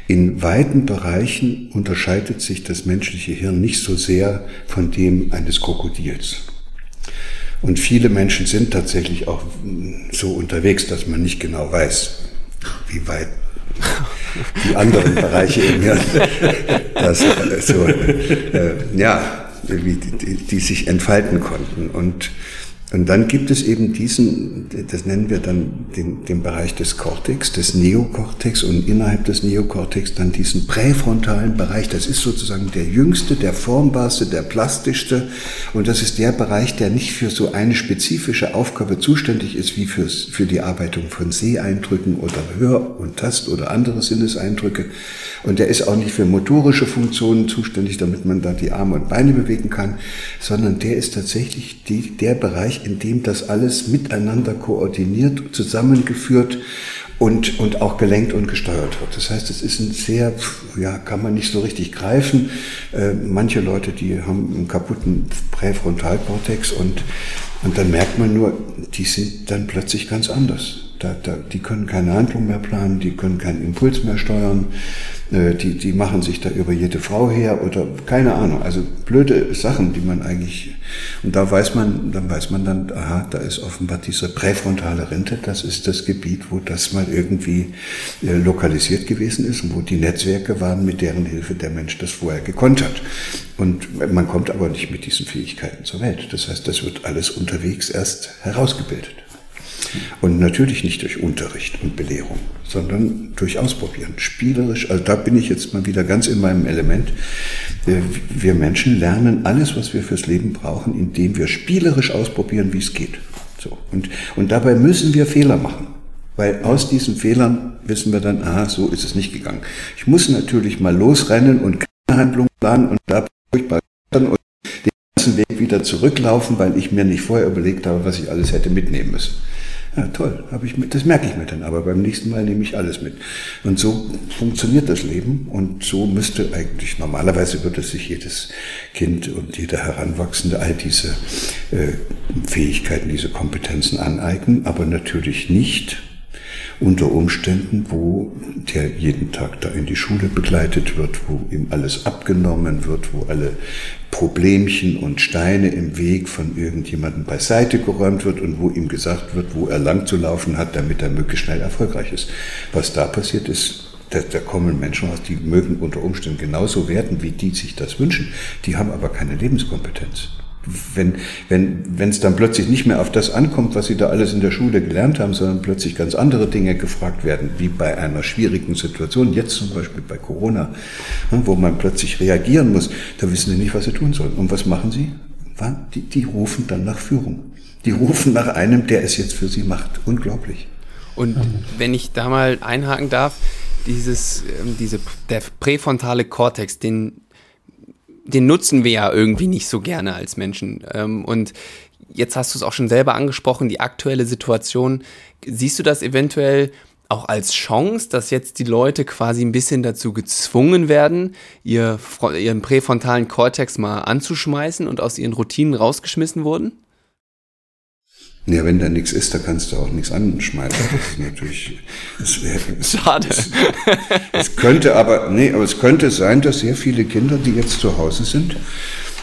in weiten Bereichen unterscheidet sich das menschliche Hirn nicht so sehr von dem eines Krokodils. Und viele Menschen sind tatsächlich auch so unterwegs, dass man nicht genau weiß, wie weit. die anderen Bereiche in mir, das, so, äh, ja, die, die, die sich entfalten konnten. Und und dann gibt es eben diesen, das nennen wir dann den, den Bereich des Cortex, des Neokortex und innerhalb des Neokortex dann diesen präfrontalen Bereich. Das ist sozusagen der jüngste, der formbarste, der plastischste. Und das ist der Bereich, der nicht für so eine spezifische Aufgabe zuständig ist, wie fürs, für die Arbeitung von Seheindrücken oder Hör- und Tast- oder andere Sinneseindrücke. Und der ist auch nicht für motorische Funktionen zuständig, damit man da die Arme und Beine bewegen kann, sondern der ist tatsächlich die, der Bereich, in dem das alles miteinander koordiniert, zusammengeführt und, und auch gelenkt und gesteuert wird. Das heißt, es ist ein sehr, ja, kann man nicht so richtig greifen. Äh, manche Leute, die haben einen kaputten Präfrontalkortex und, und dann merkt man nur, die sind dann plötzlich ganz anders. Da, da, die können keine Handlung mehr planen, die können keinen Impuls mehr steuern, äh, die, die machen sich da über jede Frau her oder keine Ahnung. Also blöde Sachen, die man eigentlich, und da weiß man, dann weiß man dann, aha, da ist offenbar diese präfrontale Rente, das ist das Gebiet, wo das mal irgendwie äh, lokalisiert gewesen ist und wo die Netzwerke waren, mit deren Hilfe der Mensch das vorher gekonnt hat. Und man kommt aber nicht mit diesen Fähigkeiten zur Welt. Das heißt, das wird alles unterwegs erst herausgebildet. Und natürlich nicht durch Unterricht und Belehrung, sondern durch Ausprobieren, spielerisch. Also da bin ich jetzt mal wieder ganz in meinem Element. Äh, wir Menschen lernen alles, was wir fürs Leben brauchen, indem wir spielerisch ausprobieren, wie es geht. So. Und, und dabei müssen wir Fehler machen. Weil aus diesen Fehlern wissen wir dann, aha, so ist es nicht gegangen. Ich muss natürlich mal losrennen und keine Handlung planen und da furchtbar und den ganzen Weg wieder zurücklaufen, weil ich mir nicht vorher überlegt habe, was ich alles hätte mitnehmen müssen. Ja, toll, habe ich mit, das merke ich mir dann, aber beim nächsten Mal nehme ich alles mit. Und so funktioniert das Leben. Und so müsste eigentlich, normalerweise würde sich jedes Kind und jeder Heranwachsende all diese äh, Fähigkeiten, diese Kompetenzen aneignen, aber natürlich nicht unter Umständen, wo der jeden Tag da in die Schule begleitet wird, wo ihm alles abgenommen wird, wo alle Problemchen und Steine im Weg von irgendjemandem beiseite geräumt wird und wo ihm gesagt wird, wo er lang zu laufen hat, damit er möglichst schnell erfolgreich ist. Was da passiert ist, da, da kommen Menschen raus, die mögen unter Umständen genauso werden, wie die sich das wünschen. Die haben aber keine Lebenskompetenz wenn wenn wenn es dann plötzlich nicht mehr auf das ankommt, was sie da alles in der Schule gelernt haben, sondern plötzlich ganz andere Dinge gefragt werden, wie bei einer schwierigen Situation, jetzt zum Beispiel bei Corona, ne, wo man plötzlich reagieren muss, da wissen sie nicht, was sie tun sollen. Und was machen sie? Die, die rufen dann nach Führung. Die rufen nach einem, der es jetzt für sie macht. Unglaublich. Und wenn ich da mal einhaken darf, dieses, ähm, diese, der präfrontale Kortex, den den nutzen wir ja irgendwie nicht so gerne als Menschen. Ähm, und jetzt hast du es auch schon selber angesprochen, die aktuelle Situation. Siehst du das eventuell auch als Chance, dass jetzt die Leute quasi ein bisschen dazu gezwungen werden, ihr, ihren präfrontalen Kortex mal anzuschmeißen und aus ihren Routinen rausgeschmissen wurden? Ja, wenn da nichts ist, da kannst du auch nichts anschmeißen. Das ist natürlich. Das wär, Schade. Es, könnte aber, nee, aber es könnte sein, dass sehr viele Kinder, die jetzt zu Hause sind,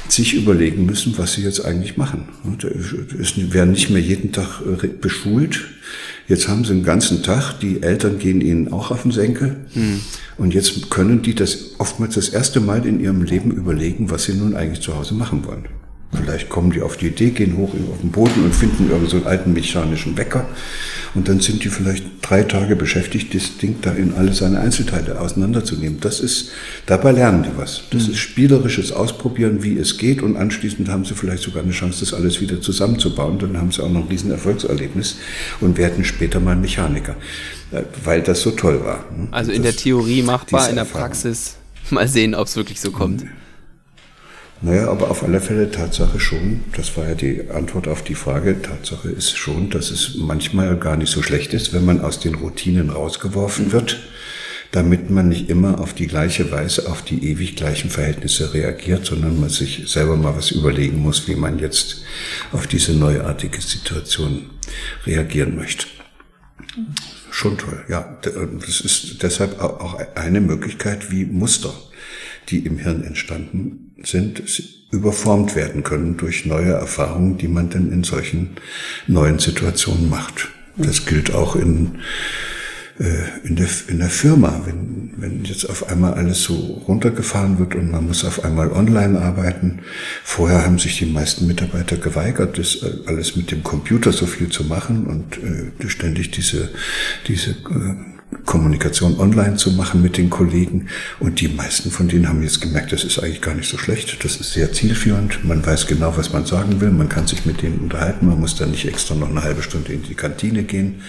sich überlegen müssen, was sie jetzt eigentlich machen. Es werden nicht mehr jeden Tag äh, beschult. Jetzt haben sie einen ganzen Tag, die Eltern gehen ihnen auch auf den Senkel. Hm. Und jetzt können die das oftmals das erste Mal in ihrem Leben überlegen, was sie nun eigentlich zu Hause machen wollen. Vielleicht kommen die auf die Idee, gehen hoch auf den Boden und finden irgendeinen so einen alten mechanischen Wecker. Und dann sind die vielleicht drei Tage beschäftigt, das Ding da in alle seine Einzelteile auseinanderzunehmen. Das ist, dabei lernen die was. Das mhm. ist spielerisches Ausprobieren, wie es geht. Und anschließend haben sie vielleicht sogar eine Chance, das alles wieder zusammenzubauen. Dann haben sie auch noch ein riesen Erfolgserlebnis und werden später mal Mechaniker. Äh, weil das so toll war. Also in das, der Theorie machbar, in der Praxis mal sehen, ob es wirklich so kommt. Mhm. Naja, aber auf alle Fälle Tatsache schon, das war ja die Antwort auf die Frage, Tatsache ist schon, dass es manchmal gar nicht so schlecht ist, wenn man aus den Routinen rausgeworfen wird, damit man nicht immer auf die gleiche Weise auf die ewig gleichen Verhältnisse reagiert, sondern man sich selber mal was überlegen muss, wie man jetzt auf diese neuartige Situation reagieren möchte. Schon toll, ja. Das ist deshalb auch eine Möglichkeit, wie Muster, die im Hirn entstanden sind, überformt werden können durch neue Erfahrungen, die man dann in solchen neuen Situationen macht. Das gilt auch in, äh, in, der, in der Firma, wenn, wenn jetzt auf einmal alles so runtergefahren wird und man muss auf einmal online arbeiten. Vorher haben sich die meisten Mitarbeiter geweigert, das äh, alles mit dem Computer so viel zu machen und äh, ständig diese, diese äh, Kommunikation online zu machen mit den Kollegen. Und die meisten von denen haben jetzt gemerkt, das ist eigentlich gar nicht so schlecht. Das ist sehr zielführend. Man weiß genau, was man sagen will. Man kann sich mit denen unterhalten. Man muss dann nicht extra noch eine halbe Stunde in die Kantine gehen.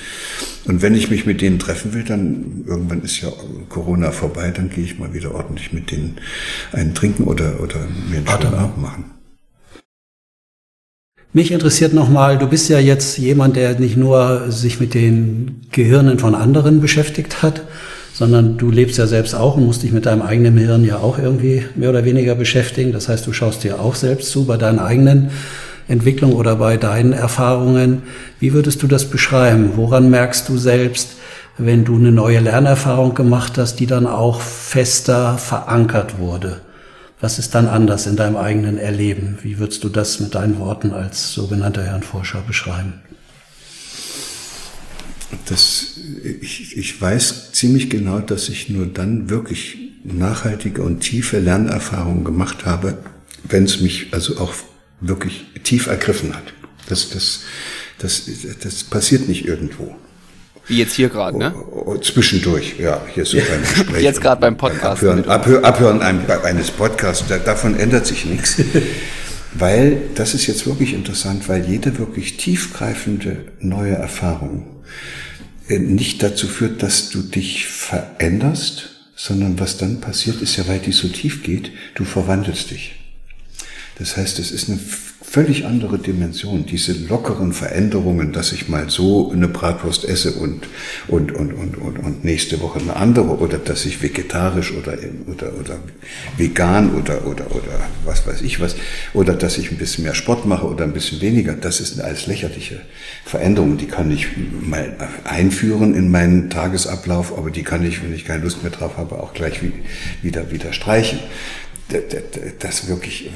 Und wenn ich mich mit denen treffen will, dann irgendwann ist ja Corona vorbei, dann gehe ich mal wieder ordentlich mit denen einen trinken oder, oder mir einen schönen Abend machen. Mich interessiert nochmal, du bist ja jetzt jemand, der nicht nur sich mit den Gehirnen von anderen beschäftigt hat, sondern du lebst ja selbst auch und musst dich mit deinem eigenen Hirn ja auch irgendwie mehr oder weniger beschäftigen. Das heißt, du schaust dir auch selbst zu bei deinen eigenen Entwicklungen oder bei deinen Erfahrungen. Wie würdest du das beschreiben? Woran merkst du selbst, wenn du eine neue Lernerfahrung gemacht hast, die dann auch fester verankert wurde? Was ist dann anders in deinem eigenen Erleben? Wie würdest du das mit deinen Worten als sogenannter Hirnforscher beschreiben? Das, ich, ich weiß ziemlich genau, dass ich nur dann wirklich nachhaltige und tiefe Lernerfahrungen gemacht habe, wenn es mich also auch wirklich tief ergriffen hat. Das, das, das, das passiert nicht irgendwo. Wie jetzt hier gerade, ne? Oh, oh, zwischendurch, ja, hier so beim Gespräch. jetzt gerade beim Podcast. Abhören, abhören, abhören eines Podcasts, davon ändert sich nichts. weil, das ist jetzt wirklich interessant, weil jede wirklich tiefgreifende neue Erfahrung äh, nicht dazu führt, dass du dich veränderst, sondern was dann passiert ist ja, weil die so tief geht, du verwandelst dich. Das heißt, es ist eine völlig andere Dimension. Diese lockeren Veränderungen, dass ich mal so eine Bratwurst esse und, und, und, und, und, und nächste Woche eine andere oder dass ich vegetarisch oder, oder, oder vegan oder, oder, oder was weiß ich was, oder dass ich ein bisschen mehr Sport mache oder ein bisschen weniger, das ist eine als lächerliche Veränderung. Die kann ich mal einführen in meinen Tagesablauf, aber die kann ich, wenn ich keine Lust mehr drauf habe, auch gleich wieder, wieder streichen das wirklich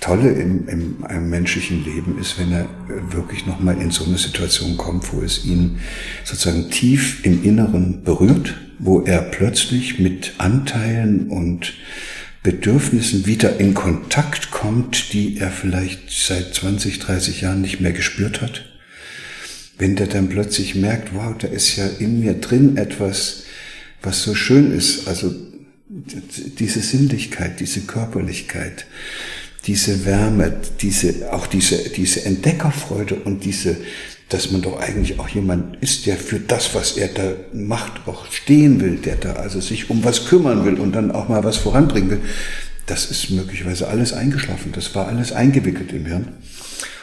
Tolle im, im, im, menschlichen Leben ist, wenn er wirklich nochmal in so eine Situation kommt, wo es ihn sozusagen tief im Inneren berührt, wo er plötzlich mit Anteilen und Bedürfnissen wieder in Kontakt kommt, die er vielleicht seit 20, 30 Jahren nicht mehr gespürt hat. Wenn der dann plötzlich merkt, wow, da ist ja in mir drin etwas, was so schön ist. Also diese Sinnlichkeit, diese Körperlichkeit, diese Wärme, diese, auch diese, diese Entdeckerfreude und diese, dass man doch eigentlich auch jemand ist, der für das, was er da macht, auch stehen will, der da also sich um was kümmern will und dann auch mal was voranbringen will. Das ist möglicherweise alles eingeschlafen. Das war alles eingewickelt im Hirn.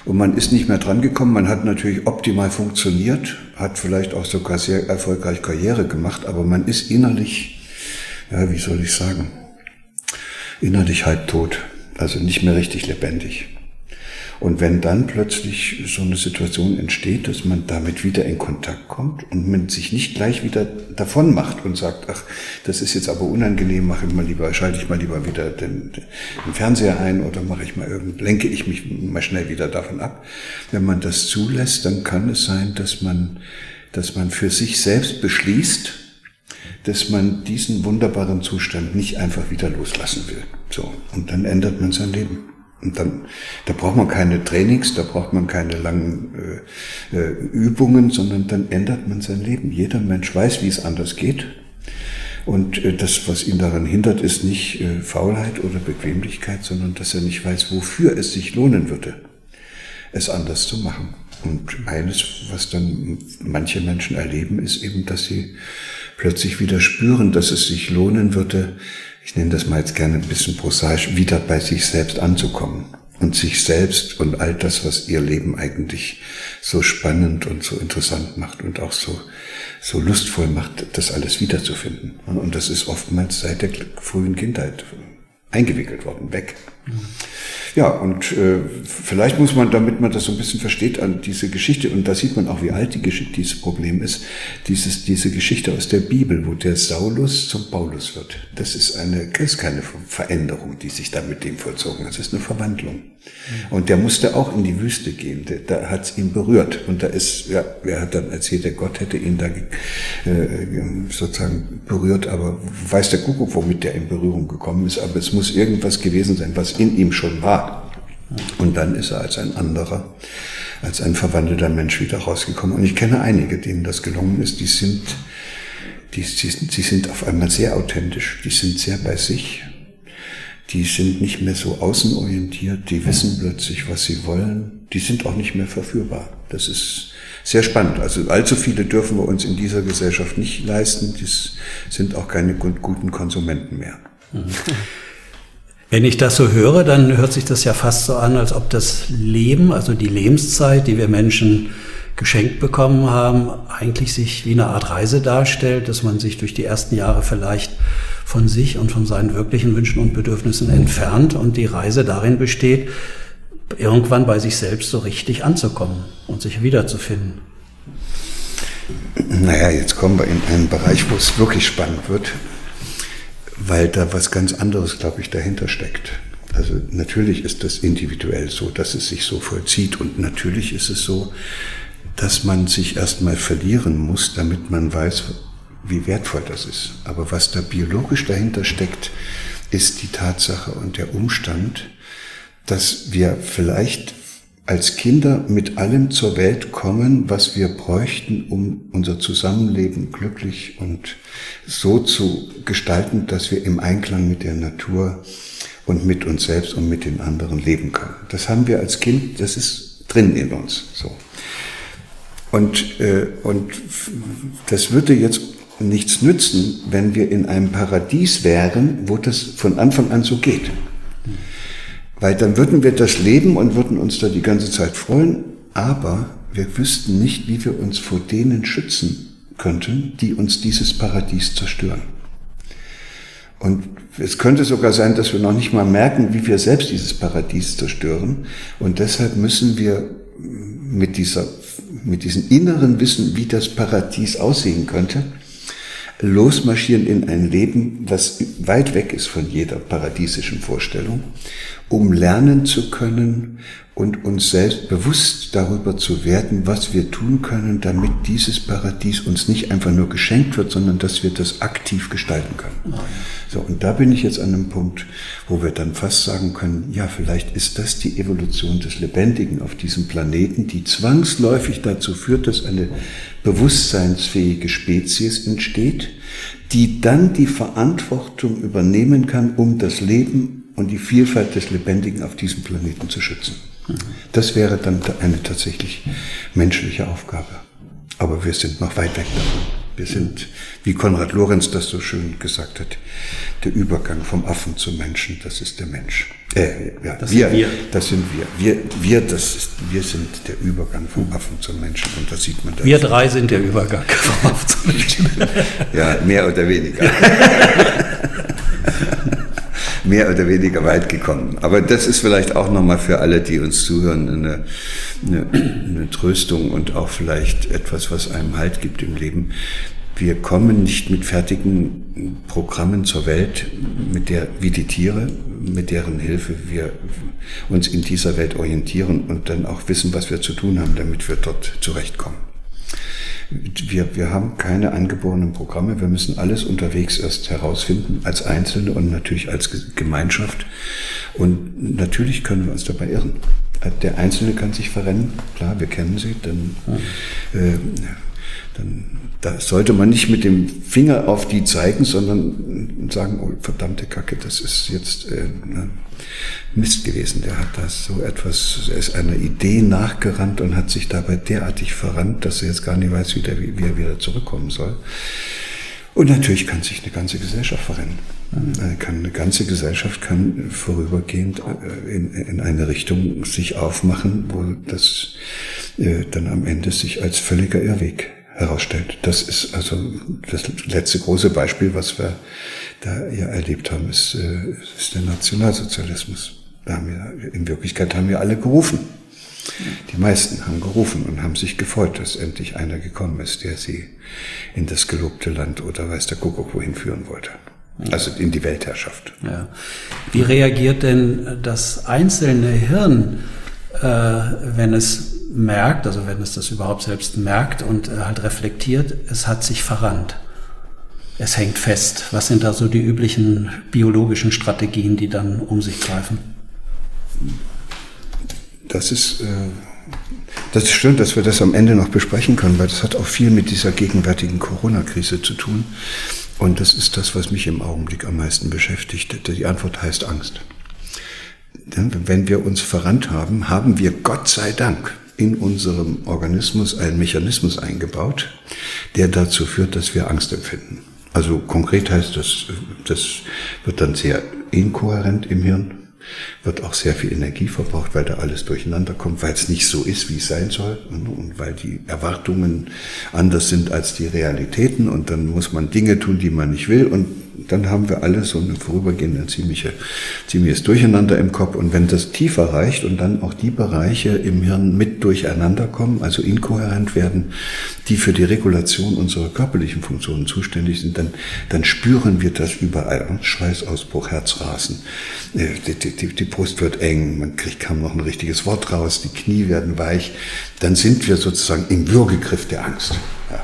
Und man ist nicht mehr drangekommen. Man hat natürlich optimal funktioniert, hat vielleicht auch sogar sehr erfolgreich Karriere gemacht, aber man ist innerlich ja, wie soll ich sagen, innerlich halbtot, also nicht mehr richtig lebendig. Und wenn dann plötzlich so eine Situation entsteht, dass man damit wieder in Kontakt kommt und man sich nicht gleich wieder davon macht und sagt, ach, das ist jetzt aber unangenehm, mache ich mal lieber, schalte ich mal lieber wieder den, den Fernseher ein oder mache ich mal irgend, lenke ich mich mal schnell wieder davon ab. Wenn man das zulässt, dann kann es sein, dass man, dass man für sich selbst beschließt, dass man diesen wunderbaren Zustand nicht einfach wieder loslassen will. So. Und dann ändert man sein Leben. Und dann, da braucht man keine Trainings, da braucht man keine langen äh, äh, Übungen, sondern dann ändert man sein Leben. Jeder Mensch weiß, wie es anders geht. Und äh, das, was ihn daran hindert, ist nicht äh, Faulheit oder Bequemlichkeit, sondern dass er nicht weiß, wofür es sich lohnen würde, es anders zu machen. Und eines, was dann manche Menschen erleben, ist eben, dass sie plötzlich wieder spüren, dass es sich lohnen würde, ich nenne das mal jetzt gerne ein bisschen prosaisch, wieder bei sich selbst anzukommen und sich selbst und all das, was ihr Leben eigentlich so spannend und so interessant macht und auch so, so lustvoll macht, das alles wiederzufinden. Und das ist oftmals seit der frühen Kindheit eingewickelt worden, weg. Mhm. Ja, und äh, vielleicht muss man, damit man das so ein bisschen versteht, an diese Geschichte, und da sieht man auch, wie alt die Geschichte, dieses Problem ist, dieses, diese Geschichte aus der Bibel, wo der Saulus zum Paulus wird. Das ist eine, ist keine Veränderung, die sich da mit dem vollzogen hat. Das ist eine Verwandlung. Und der musste auch in die Wüste gehen. Da hat es ihn berührt. Und da ist, ja, er hat dann erzählt, der Gott hätte ihn da äh, sozusagen berührt, aber weiß der Kuckuck, womit der in Berührung gekommen ist. Aber es muss irgendwas gewesen sein, was in ihm schon war. Und dann ist er als ein anderer, als ein verwandelter Mensch wieder rausgekommen. Und ich kenne einige, denen das gelungen ist. Die sind, die, die, die sind auf einmal sehr authentisch. Die sind sehr bei sich die sind nicht mehr so außenorientiert, die wissen plötzlich, was sie wollen, die sind auch nicht mehr verführbar. Das ist sehr spannend. Also allzu viele dürfen wir uns in dieser Gesellschaft nicht leisten, die sind auch keine guten Konsumenten mehr. Wenn ich das so höre, dann hört sich das ja fast so an, als ob das Leben, also die Lebenszeit, die wir Menschen geschenkt bekommen haben, eigentlich sich wie eine Art Reise darstellt, dass man sich durch die ersten Jahre vielleicht von sich und von seinen wirklichen Wünschen und Bedürfnissen entfernt und die Reise darin besteht, irgendwann bei sich selbst so richtig anzukommen und sich wiederzufinden. Naja, jetzt kommen wir in einen Bereich, wo es wirklich spannend wird, weil da was ganz anderes, glaube ich, dahinter steckt. Also natürlich ist das individuell so, dass es sich so vollzieht und natürlich ist es so, dass man sich erstmal verlieren muss, damit man weiß, wie wertvoll das ist. Aber was da biologisch dahinter steckt, ist die Tatsache und der Umstand, dass wir vielleicht als Kinder mit allem zur Welt kommen, was wir bräuchten, um unser Zusammenleben glücklich und so zu gestalten, dass wir im Einklang mit der Natur und mit uns selbst und mit den anderen leben können. Das haben wir als Kind, das ist drin in uns, so. Und, äh, und das würde jetzt nichts nützen, wenn wir in einem Paradies wären, wo das von Anfang an so geht. Weil dann würden wir das leben und würden uns da die ganze Zeit freuen, aber wir wüssten nicht, wie wir uns vor denen schützen könnten, die uns dieses Paradies zerstören. Und es könnte sogar sein, dass wir noch nicht mal merken, wie wir selbst dieses Paradies zerstören. Und deshalb müssen wir mit dieser, mit diesem inneren Wissen, wie das Paradies aussehen könnte, losmarschieren in ein Leben, was weit weg ist von jeder paradiesischen Vorstellung, um lernen zu können und uns selbst bewusst darüber zu werden, was wir tun können, damit dieses Paradies uns nicht einfach nur geschenkt wird, sondern dass wir das aktiv gestalten können. So, und da bin ich jetzt an einem Punkt, wo wir dann fast sagen können, ja, vielleicht ist das die Evolution des Lebendigen auf diesem Planeten, die zwangsläufig dazu führt, dass eine bewusstseinsfähige Spezies entsteht, die dann die Verantwortung übernehmen kann, um das Leben und die Vielfalt des Lebendigen auf diesem Planeten zu schützen. Das wäre dann eine tatsächlich menschliche Aufgabe. Aber wir sind noch weit weg davon. Wir sind, wie Konrad Lorenz das so schön gesagt hat, der Übergang vom Affen zum Menschen, das ist der Mensch. Äh, ja, das wir, sind wir. Das sind wir. Wir, wir, das ist, wir sind der Übergang vom Affen zum Menschen und da sieht man das. Wir drei sind der Übergang vom Affen zum Menschen. ja, mehr oder weniger. mehr oder weniger weit gekommen. Aber das ist vielleicht auch nochmal für alle, die uns zuhören, eine, eine, eine Tröstung und auch vielleicht etwas, was einem Halt gibt im Leben. Wir kommen nicht mit fertigen Programmen zur Welt, mit der, wie die Tiere, mit deren Hilfe wir uns in dieser Welt orientieren und dann auch wissen, was wir zu tun haben, damit wir dort zurechtkommen. Wir, wir haben keine angeborenen Programme. Wir müssen alles unterwegs erst herausfinden, als Einzelne und natürlich als Gemeinschaft. Und natürlich können wir uns dabei irren. Der Einzelne kann sich verrennen, klar, wir kennen sie, dann, äh, dann da sollte man nicht mit dem Finger auf die zeigen, sondern sagen, oh verdammte Kacke, das ist jetzt äh, ne, Mist gewesen. Der hat da so etwas, er ist einer Idee nachgerannt und hat sich dabei derartig verrannt, dass er jetzt gar nicht weiß, wie, der, wie er wieder zurückkommen soll. Und natürlich kann sich eine ganze Gesellschaft verrennen. Eine, kann, eine ganze Gesellschaft kann vorübergehend äh, in, in eine Richtung sich aufmachen, wo das äh, dann am Ende sich als völliger Irrweg herausstellt. Das ist also das letzte große Beispiel, was wir da ja erlebt haben, ist, äh, ist der Nationalsozialismus. Da haben wir, in Wirklichkeit haben wir alle gerufen. Die meisten haben gerufen und haben sich gefreut, dass endlich einer gekommen ist, der sie in das gelobte Land oder weiß der Kuckuck wohin führen wollte. Also in die Weltherrschaft. Ja. Wie reagiert denn das einzelne Hirn, äh, wenn es merkt, also wenn es das überhaupt selbst merkt und äh, halt reflektiert, es hat sich verrannt? Es hängt fest. Was sind da so die üblichen biologischen Strategien, die dann um sich greifen? Das ist, äh, das ist schön, dass wir das am Ende noch besprechen können, weil das hat auch viel mit dieser gegenwärtigen Corona-Krise zu tun. Und das ist das, was mich im Augenblick am meisten beschäftigt. Die Antwort heißt Angst. Wenn wir uns verrannt haben, haben wir Gott sei Dank in unserem Organismus einen Mechanismus eingebaut, der dazu führt, dass wir Angst empfinden. Also konkret heißt das, das wird dann sehr inkohärent im Hirn wird auch sehr viel Energie verbraucht, weil da alles durcheinander kommt, weil es nicht so ist, wie es sein soll und weil die Erwartungen anders sind als die Realitäten und dann muss man Dinge tun, die man nicht will und dann haben wir alle so eine vorübergehende ziemliche, ziemliches Durcheinander im Kopf. Und wenn das tiefer reicht und dann auch die Bereiche im Hirn mit durcheinander kommen, also inkohärent werden, die für die Regulation unserer körperlichen Funktionen zuständig sind, dann, dann spüren wir das überall. Schweißausbruch, Herzrasen, äh, die, die, die Brust wird eng, man kriegt kaum noch ein richtiges Wort raus, die Knie werden weich. Dann sind wir sozusagen im Würgegriff der Angst. Ja.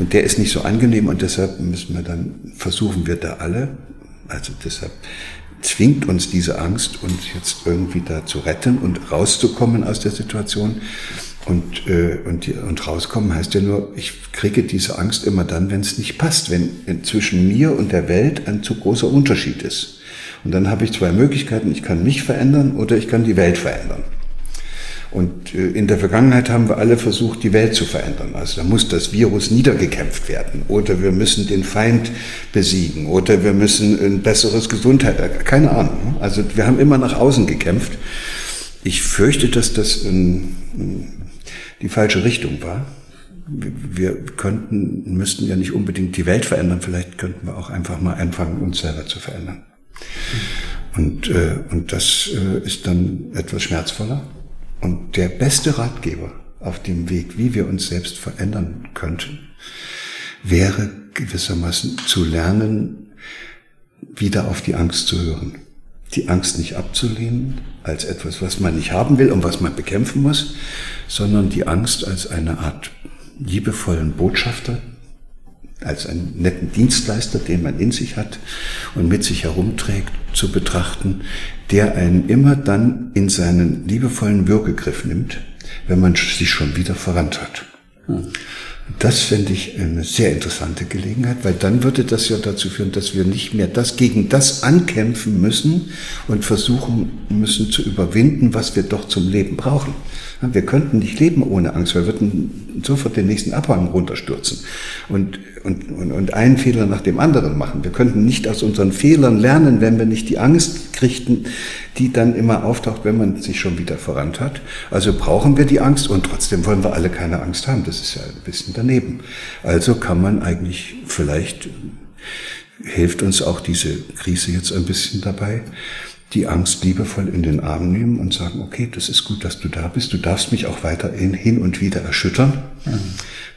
Und der ist nicht so angenehm und deshalb müssen wir dann, versuchen wir da alle, also deshalb zwingt uns diese Angst, uns jetzt irgendwie da zu retten und rauszukommen aus der Situation. Und, äh, und, und rauskommen heißt ja nur, ich kriege diese Angst immer dann, wenn es nicht passt, wenn zwischen mir und der Welt ein zu großer Unterschied ist. Und dann habe ich zwei Möglichkeiten, ich kann mich verändern oder ich kann die Welt verändern. Und äh, in der Vergangenheit haben wir alle versucht, die Welt zu verändern. Also da muss das Virus niedergekämpft werden. Oder wir müssen den Feind besiegen. Oder wir müssen ein besseres Gesundheit. Keine Ahnung. Also wir haben immer nach außen gekämpft. Ich fürchte, dass das in die falsche Richtung war. Wir könnten, müssten ja nicht unbedingt die Welt verändern. Vielleicht könnten wir auch einfach mal anfangen, uns selber zu verändern. Und, äh, und das äh, ist dann etwas schmerzvoller. Und der beste Ratgeber auf dem Weg, wie wir uns selbst verändern könnten, wäre gewissermaßen zu lernen, wieder auf die Angst zu hören. Die Angst nicht abzulehnen als etwas, was man nicht haben will und was man bekämpfen muss, sondern die Angst als eine Art liebevollen Botschafter, als einen netten Dienstleister, den man in sich hat und mit sich herumträgt, zu betrachten, der einen immer dann in seinen liebevollen Würgegriff nimmt, wenn man sich schon wieder verrannt hat. Hm. Das fände ich eine sehr interessante Gelegenheit, weil dann würde das ja dazu führen, dass wir nicht mehr das gegen das ankämpfen müssen und versuchen müssen zu überwinden, was wir doch zum Leben brauchen. Wir könnten nicht leben ohne Angst, wir würden sofort den nächsten Abhang runterstürzen und, und, und, und einen Fehler nach dem anderen machen. Wir könnten nicht aus unseren Fehlern lernen, wenn wir nicht die Angst kriegten, die dann immer auftaucht, wenn man sich schon wieder verrannt hat. Also brauchen wir die Angst und trotzdem wollen wir alle keine Angst haben. Das ist ja ein bisschen daneben. Also kann man eigentlich vielleicht hilft uns auch diese Krise jetzt ein bisschen dabei, die Angst liebevoll in den Arm nehmen und sagen, okay, das ist gut, dass du da bist, du darfst mich auch weiterhin hin und wieder erschüttern, mhm.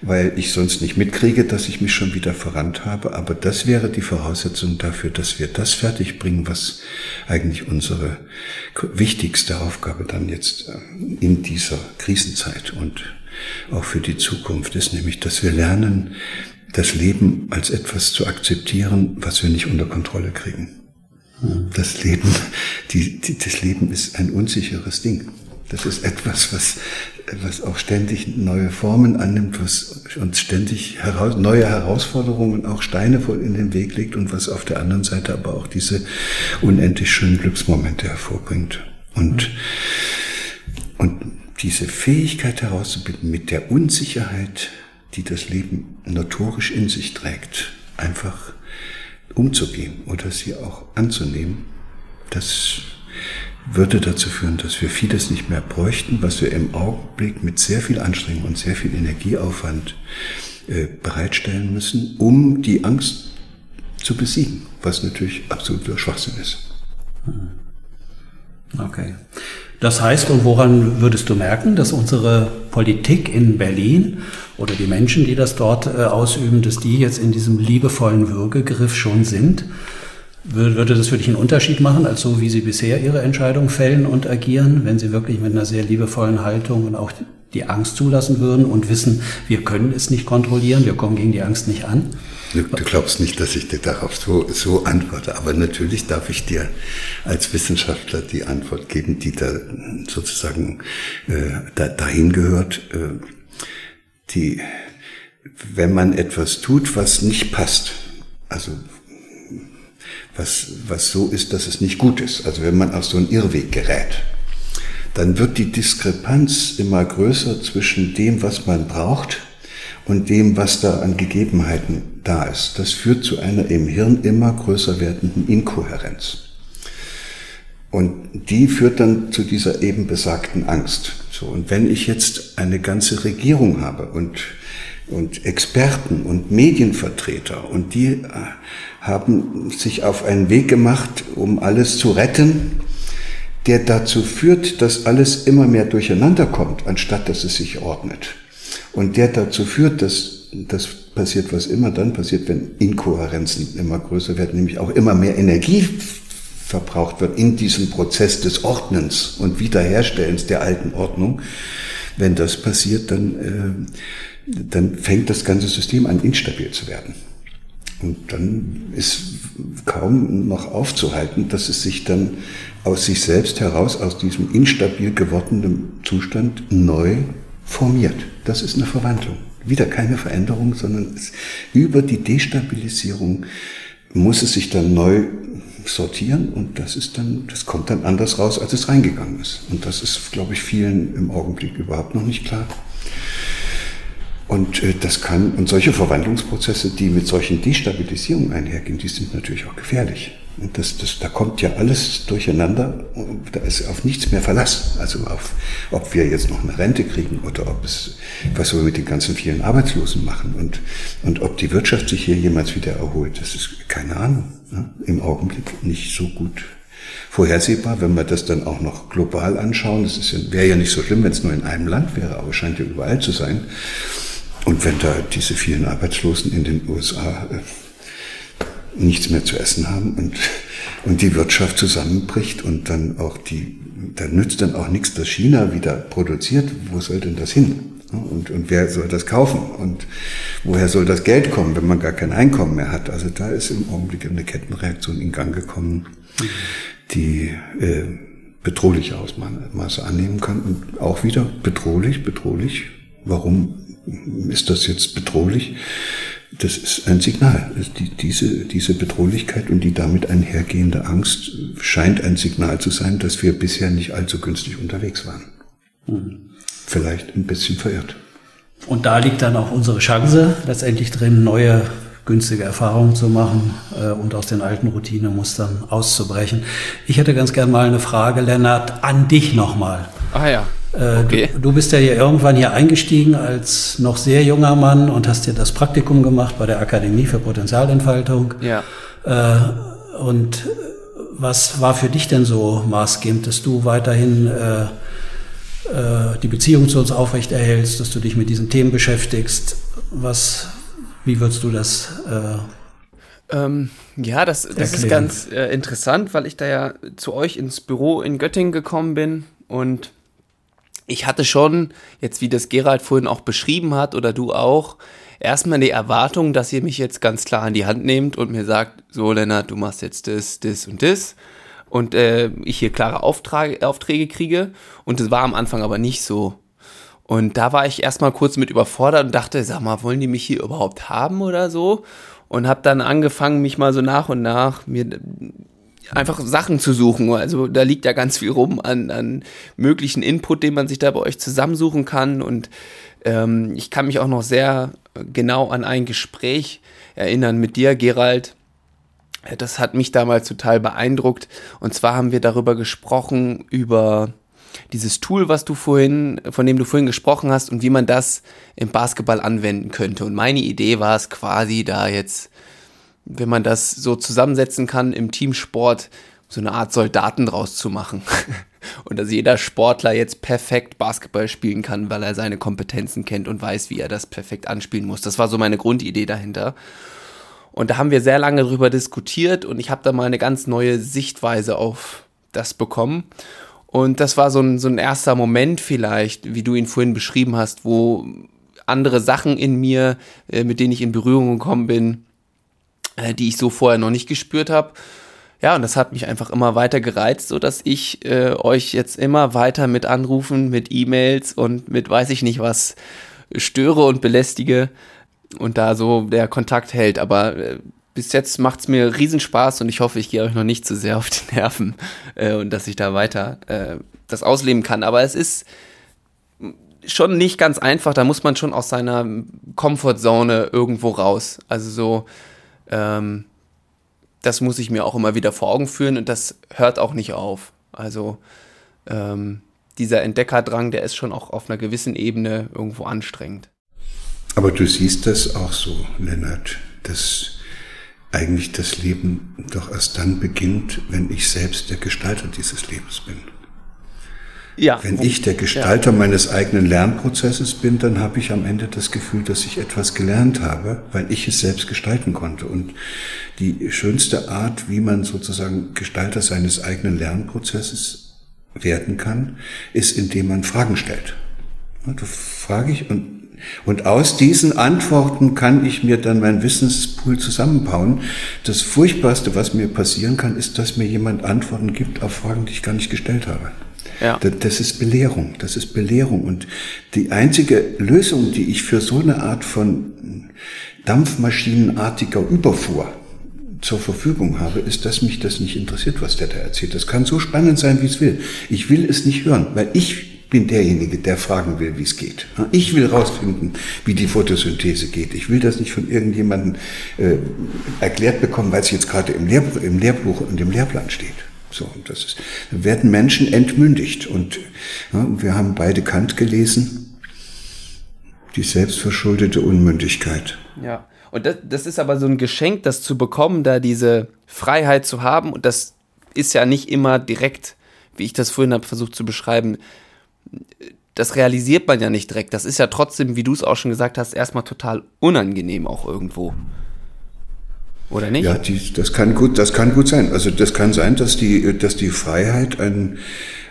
Weil ich sonst nicht mitkriege, dass ich mich schon wieder verrannt habe. Aber das wäre die Voraussetzung dafür, dass wir das fertigbringen, was eigentlich unsere wichtigste Aufgabe dann jetzt äh, in dieser Krisenzeit und auch für die Zukunft ist, nämlich, dass wir lernen, das Leben als etwas zu akzeptieren, was wir nicht unter Kontrolle kriegen. Das Leben, die, die, das Leben ist ein unsicheres Ding. Das ist etwas, was, was auch ständig neue Formen annimmt, was uns ständig heraus, neue Herausforderungen, auch Steine voll in den Weg legt und was auf der anderen Seite aber auch diese unendlich schönen Glücksmomente hervorbringt. Und, und diese Fähigkeit herauszubilden mit der Unsicherheit, die das Leben notorisch in sich trägt, einfach umzugehen oder sie auch anzunehmen, das würde dazu führen, dass wir vieles nicht mehr bräuchten, was wir im Augenblick mit sehr viel Anstrengung und sehr viel Energieaufwand äh, bereitstellen müssen, um die Angst zu besiegen, was natürlich absoluter Schwachsinn ist. Hm. Okay. Das heißt, und woran würdest du merken, dass unsere Politik in Berlin oder die Menschen, die das dort äh, ausüben, dass die jetzt in diesem liebevollen Würgegriff schon sind? Würde das für dich einen Unterschied machen, als so wie Sie bisher Ihre Entscheidung fällen und agieren, wenn Sie wirklich mit einer sehr liebevollen Haltung und auch die Angst zulassen würden und wissen, wir können es nicht kontrollieren, wir kommen gegen die Angst nicht an? Du, du glaubst nicht, dass ich dir darauf so, so antworte, aber natürlich darf ich dir als Wissenschaftler die Antwort geben, die da sozusagen äh, da, dahin gehört. Äh, die, wenn man etwas tut, was nicht passt, also was, was so ist, dass es nicht gut ist, also wenn man auf so einen Irrweg gerät, dann wird die Diskrepanz immer größer zwischen dem, was man braucht und dem, was da an Gegebenheiten da ist. Das führt zu einer im Hirn immer größer werdenden Inkohärenz. Und die führt dann zu dieser eben besagten Angst. So, und wenn ich jetzt eine ganze Regierung habe und, und Experten und Medienvertreter und die äh, haben sich auf einen Weg gemacht, um alles zu retten, der dazu führt, dass alles immer mehr durcheinander kommt, anstatt dass es sich ordnet und der dazu führt, dass das passiert, was immer dann passiert, wenn Inkohärenzen immer größer werden, nämlich auch immer mehr Energie verbraucht wird in diesem Prozess des Ordnens und Wiederherstellens der alten Ordnung. Wenn das passiert, dann, äh, dann fängt das ganze System an, instabil zu werden. Und dann ist kaum noch aufzuhalten, dass es sich dann aus sich selbst heraus, aus diesem instabil gewordenen Zustand neu formiert. Das ist eine Verwandlung. Wieder keine Veränderung, sondern über die Destabilisierung muss es sich dann neu sortieren und das ist dann, das kommt dann anders raus, als es reingegangen ist. Und das ist, glaube ich, vielen im Augenblick überhaupt noch nicht klar. Und äh, das kann, und solche Verwandlungsprozesse, die mit solchen Destabilisierungen einhergehen, die sind natürlich auch gefährlich. Und das, das, da kommt ja alles durcheinander, da ist auf nichts mehr Verlass. Also auf, ob wir jetzt noch eine Rente kriegen oder ob es, was wir mit den ganzen vielen Arbeitslosen machen und, und ob die Wirtschaft sich hier jemals wieder erholt, das ist keine Ahnung. Ne? Im Augenblick nicht so gut vorhersehbar, wenn wir das dann auch noch global anschauen. Das ist ja, wäre ja nicht so schlimm, wenn es nur in einem Land wäre, aber es scheint ja überall zu sein. Und wenn da diese vielen Arbeitslosen in den USA äh, nichts mehr zu essen haben und, und die Wirtschaft zusammenbricht und dann auch die, da nützt dann auch nichts, dass China wieder produziert. Wo soll denn das hin? Und, und wer soll das kaufen? Und woher soll das Geld kommen, wenn man gar kein Einkommen mehr hat? Also da ist im Augenblick eine Kettenreaktion in Gang gekommen, die äh, bedrohliche Ausmaße annehmen kann. Und auch wieder bedrohlich, bedrohlich. Warum ist das jetzt bedrohlich? Das ist ein Signal. Die, diese, diese Bedrohlichkeit und die damit einhergehende Angst scheint ein Signal zu sein, dass wir bisher nicht allzu günstig unterwegs waren. Mhm. Vielleicht ein bisschen verirrt. Und da liegt dann auch unsere Chance letztendlich drin, neue günstige Erfahrungen zu machen äh, und aus den alten Routinemustern auszubrechen. Ich hätte ganz gern mal eine Frage, Lennart, an dich nochmal. Ah ja. Äh, okay. Du, du, bist ja hier irgendwann hier eingestiegen als noch sehr junger Mann und hast dir das Praktikum gemacht bei der Akademie für Potenzialentfaltung. Ja. Äh, und was war für dich denn so maßgebend, dass du weiterhin äh, die Beziehung zu uns aufrechterhältst, dass du dich mit diesen Themen beschäftigst? Was, wie würdest du das? Äh, ähm, ja, das, das ist ganz äh, interessant, weil ich da ja zu euch ins Büro in Göttingen gekommen bin und ich hatte schon, jetzt wie das Gerald vorhin auch beschrieben hat oder du auch, erstmal die Erwartung, dass ihr mich jetzt ganz klar an die Hand nehmt und mir sagt, so Lennart, du machst jetzt das, das und das und äh, ich hier klare Auftrag, Aufträge kriege und das war am Anfang aber nicht so. Und da war ich erstmal kurz mit überfordert und dachte, sag mal, wollen die mich hier überhaupt haben oder so? Und habe dann angefangen, mich mal so nach und nach mir einfach Sachen zu suchen. Also da liegt ja ganz viel rum an, an möglichen Input, den man sich da bei euch zusammensuchen kann. Und ähm, ich kann mich auch noch sehr genau an ein Gespräch erinnern mit dir, Gerald. Das hat mich damals total beeindruckt. Und zwar haben wir darüber gesprochen, über dieses Tool, was du vorhin, von dem du vorhin gesprochen hast und wie man das im Basketball anwenden könnte. Und meine Idee war es quasi, da jetzt wenn man das so zusammensetzen kann im Teamsport, so eine Art Soldaten draus zu machen. und dass jeder Sportler jetzt perfekt Basketball spielen kann, weil er seine Kompetenzen kennt und weiß, wie er das perfekt anspielen muss. Das war so meine Grundidee dahinter. Und da haben wir sehr lange drüber diskutiert und ich habe da mal eine ganz neue Sichtweise auf das bekommen. Und das war so ein, so ein erster Moment vielleicht, wie du ihn vorhin beschrieben hast, wo andere Sachen in mir, äh, mit denen ich in Berührung gekommen bin, äh, die ich so vorher noch nicht gespürt habe. Ja, und das hat mich einfach immer weiter gereizt, so dass ich äh, euch jetzt immer weiter mit Anrufen, mit E-Mails und mit weiß ich nicht was störe und belästige und da so der Kontakt hält. Aber äh, bis jetzt macht es mir Riesenspaß und ich hoffe, ich gehe euch noch nicht zu sehr auf die Nerven äh, und dass ich da weiter äh, das ausleben kann. Aber es ist schon nicht ganz einfach. Da muss man schon aus seiner Comfortzone irgendwo raus. Also so, ähm, das muss ich mir auch immer wieder vor Augen führen und das hört auch nicht auf. Also ähm, dieser Entdeckerdrang, der ist schon auch auf einer gewissen Ebene irgendwo anstrengend. Aber du siehst das auch so, Lennart, dass eigentlich das Leben doch erst dann beginnt, wenn ich selbst der Gestalter dieses Lebens bin. Ja. Wenn ich der Gestalter ja. meines eigenen Lernprozesses bin, dann habe ich am Ende das Gefühl, dass ich etwas gelernt habe, weil ich es selbst gestalten konnte. Und die schönste Art, wie man sozusagen Gestalter seines eigenen Lernprozesses werden kann, ist, indem man Fragen stellt. Da frage ich und und aus diesen Antworten kann ich mir dann mein Wissenspool zusammenbauen. Das Furchtbarste, was mir passieren kann, ist, dass mir jemand Antworten gibt auf Fragen, die ich gar nicht gestellt habe. Ja. Das ist Belehrung, das ist Belehrung. Und die einzige Lösung, die ich für so eine Art von dampfmaschinenartiger Überfuhr zur Verfügung habe, ist, dass mich das nicht interessiert, was der da erzählt. Das kann so spannend sein, wie es will. Ich will es nicht hören, weil ich bin derjenige, der fragen will, wie es geht. Ich will rausfinden, wie die Photosynthese geht. Ich will das nicht von irgendjemandem äh, erklärt bekommen, weil es jetzt gerade im, Lehr im Lehrbuch und im Lehrplan steht. So, das ist, werden Menschen entmündigt. Und ja, wir haben beide Kant gelesen, die selbstverschuldete Unmündigkeit. Ja, und das, das ist aber so ein Geschenk, das zu bekommen, da diese Freiheit zu haben. Und das ist ja nicht immer direkt, wie ich das vorhin habe versucht zu beschreiben, das realisiert man ja nicht direkt. Das ist ja trotzdem, wie du es auch schon gesagt hast, erstmal total unangenehm auch irgendwo. Oder nicht? Ja, die, das kann gut, das kann gut sein. Also das kann sein, dass die, dass die Freiheit ein,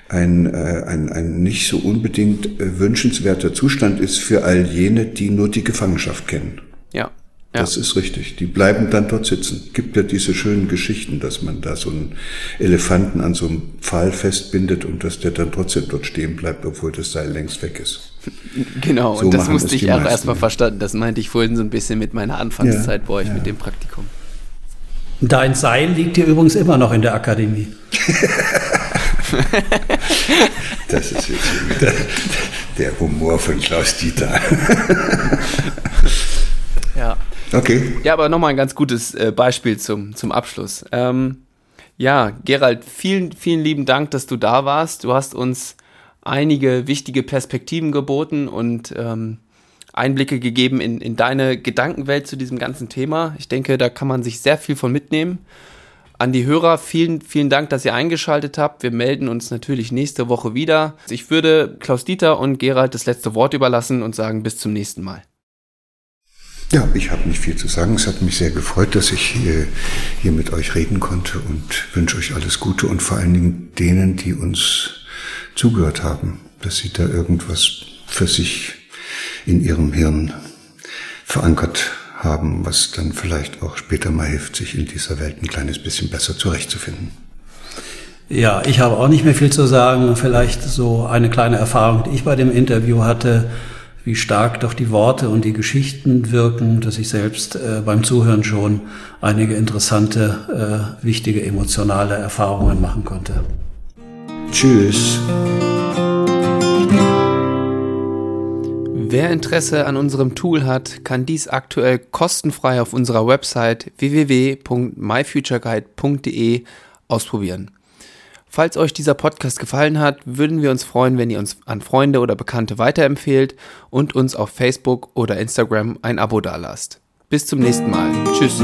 ein, äh, ein, ein nicht so unbedingt äh, wünschenswerter Zustand ist für all jene, die nur die Gefangenschaft kennen. Ja. Ja. Das ist richtig. Die bleiben dann dort sitzen. Gibt ja diese schönen Geschichten, dass man da so einen Elefanten an so einem Pfahl festbindet und dass der dann trotzdem dort stehen bleibt, obwohl das Seil längst weg ist. Genau, so und das musste ich auch erstmal verstanden. Das meinte ich vorhin so ein bisschen mit meiner Anfangszeit ja, bei euch ja. mit dem Praktikum. Dein Seil liegt hier übrigens immer noch in der Akademie. das ist jetzt der, der Humor von Klaus Dieter. ja. Okay. Ja, aber nochmal ein ganz gutes äh, Beispiel zum, zum Abschluss. Ähm, ja, Gerald, vielen, vielen lieben Dank, dass du da warst. Du hast uns einige wichtige Perspektiven geboten und ähm, Einblicke gegeben in, in deine Gedankenwelt zu diesem ganzen Thema. Ich denke, da kann man sich sehr viel von mitnehmen. An die Hörer, vielen, vielen Dank, dass ihr eingeschaltet habt. Wir melden uns natürlich nächste Woche wieder. Ich würde Klaus Dieter und Gerald das letzte Wort überlassen und sagen bis zum nächsten Mal. Ja, ich habe nicht viel zu sagen. Es hat mich sehr gefreut, dass ich hier, hier mit euch reden konnte und wünsche euch alles Gute und vor allen Dingen denen, die uns zugehört haben, dass sie da irgendwas für sich in ihrem Hirn verankert haben, was dann vielleicht auch später mal hilft, sich in dieser Welt ein kleines bisschen besser zurechtzufinden. Ja, ich habe auch nicht mehr viel zu sagen. Vielleicht so eine kleine Erfahrung, die ich bei dem Interview hatte wie stark doch die Worte und die Geschichten wirken, dass ich selbst äh, beim Zuhören schon einige interessante, äh, wichtige emotionale Erfahrungen machen konnte. Tschüss. Wer Interesse an unserem Tool hat, kann dies aktuell kostenfrei auf unserer Website www.myfutureguide.de ausprobieren. Falls euch dieser Podcast gefallen hat, würden wir uns freuen, wenn ihr uns an Freunde oder Bekannte weiterempfehlt und uns auf Facebook oder Instagram ein Abo dalasst. Bis zum nächsten Mal. Tschüss.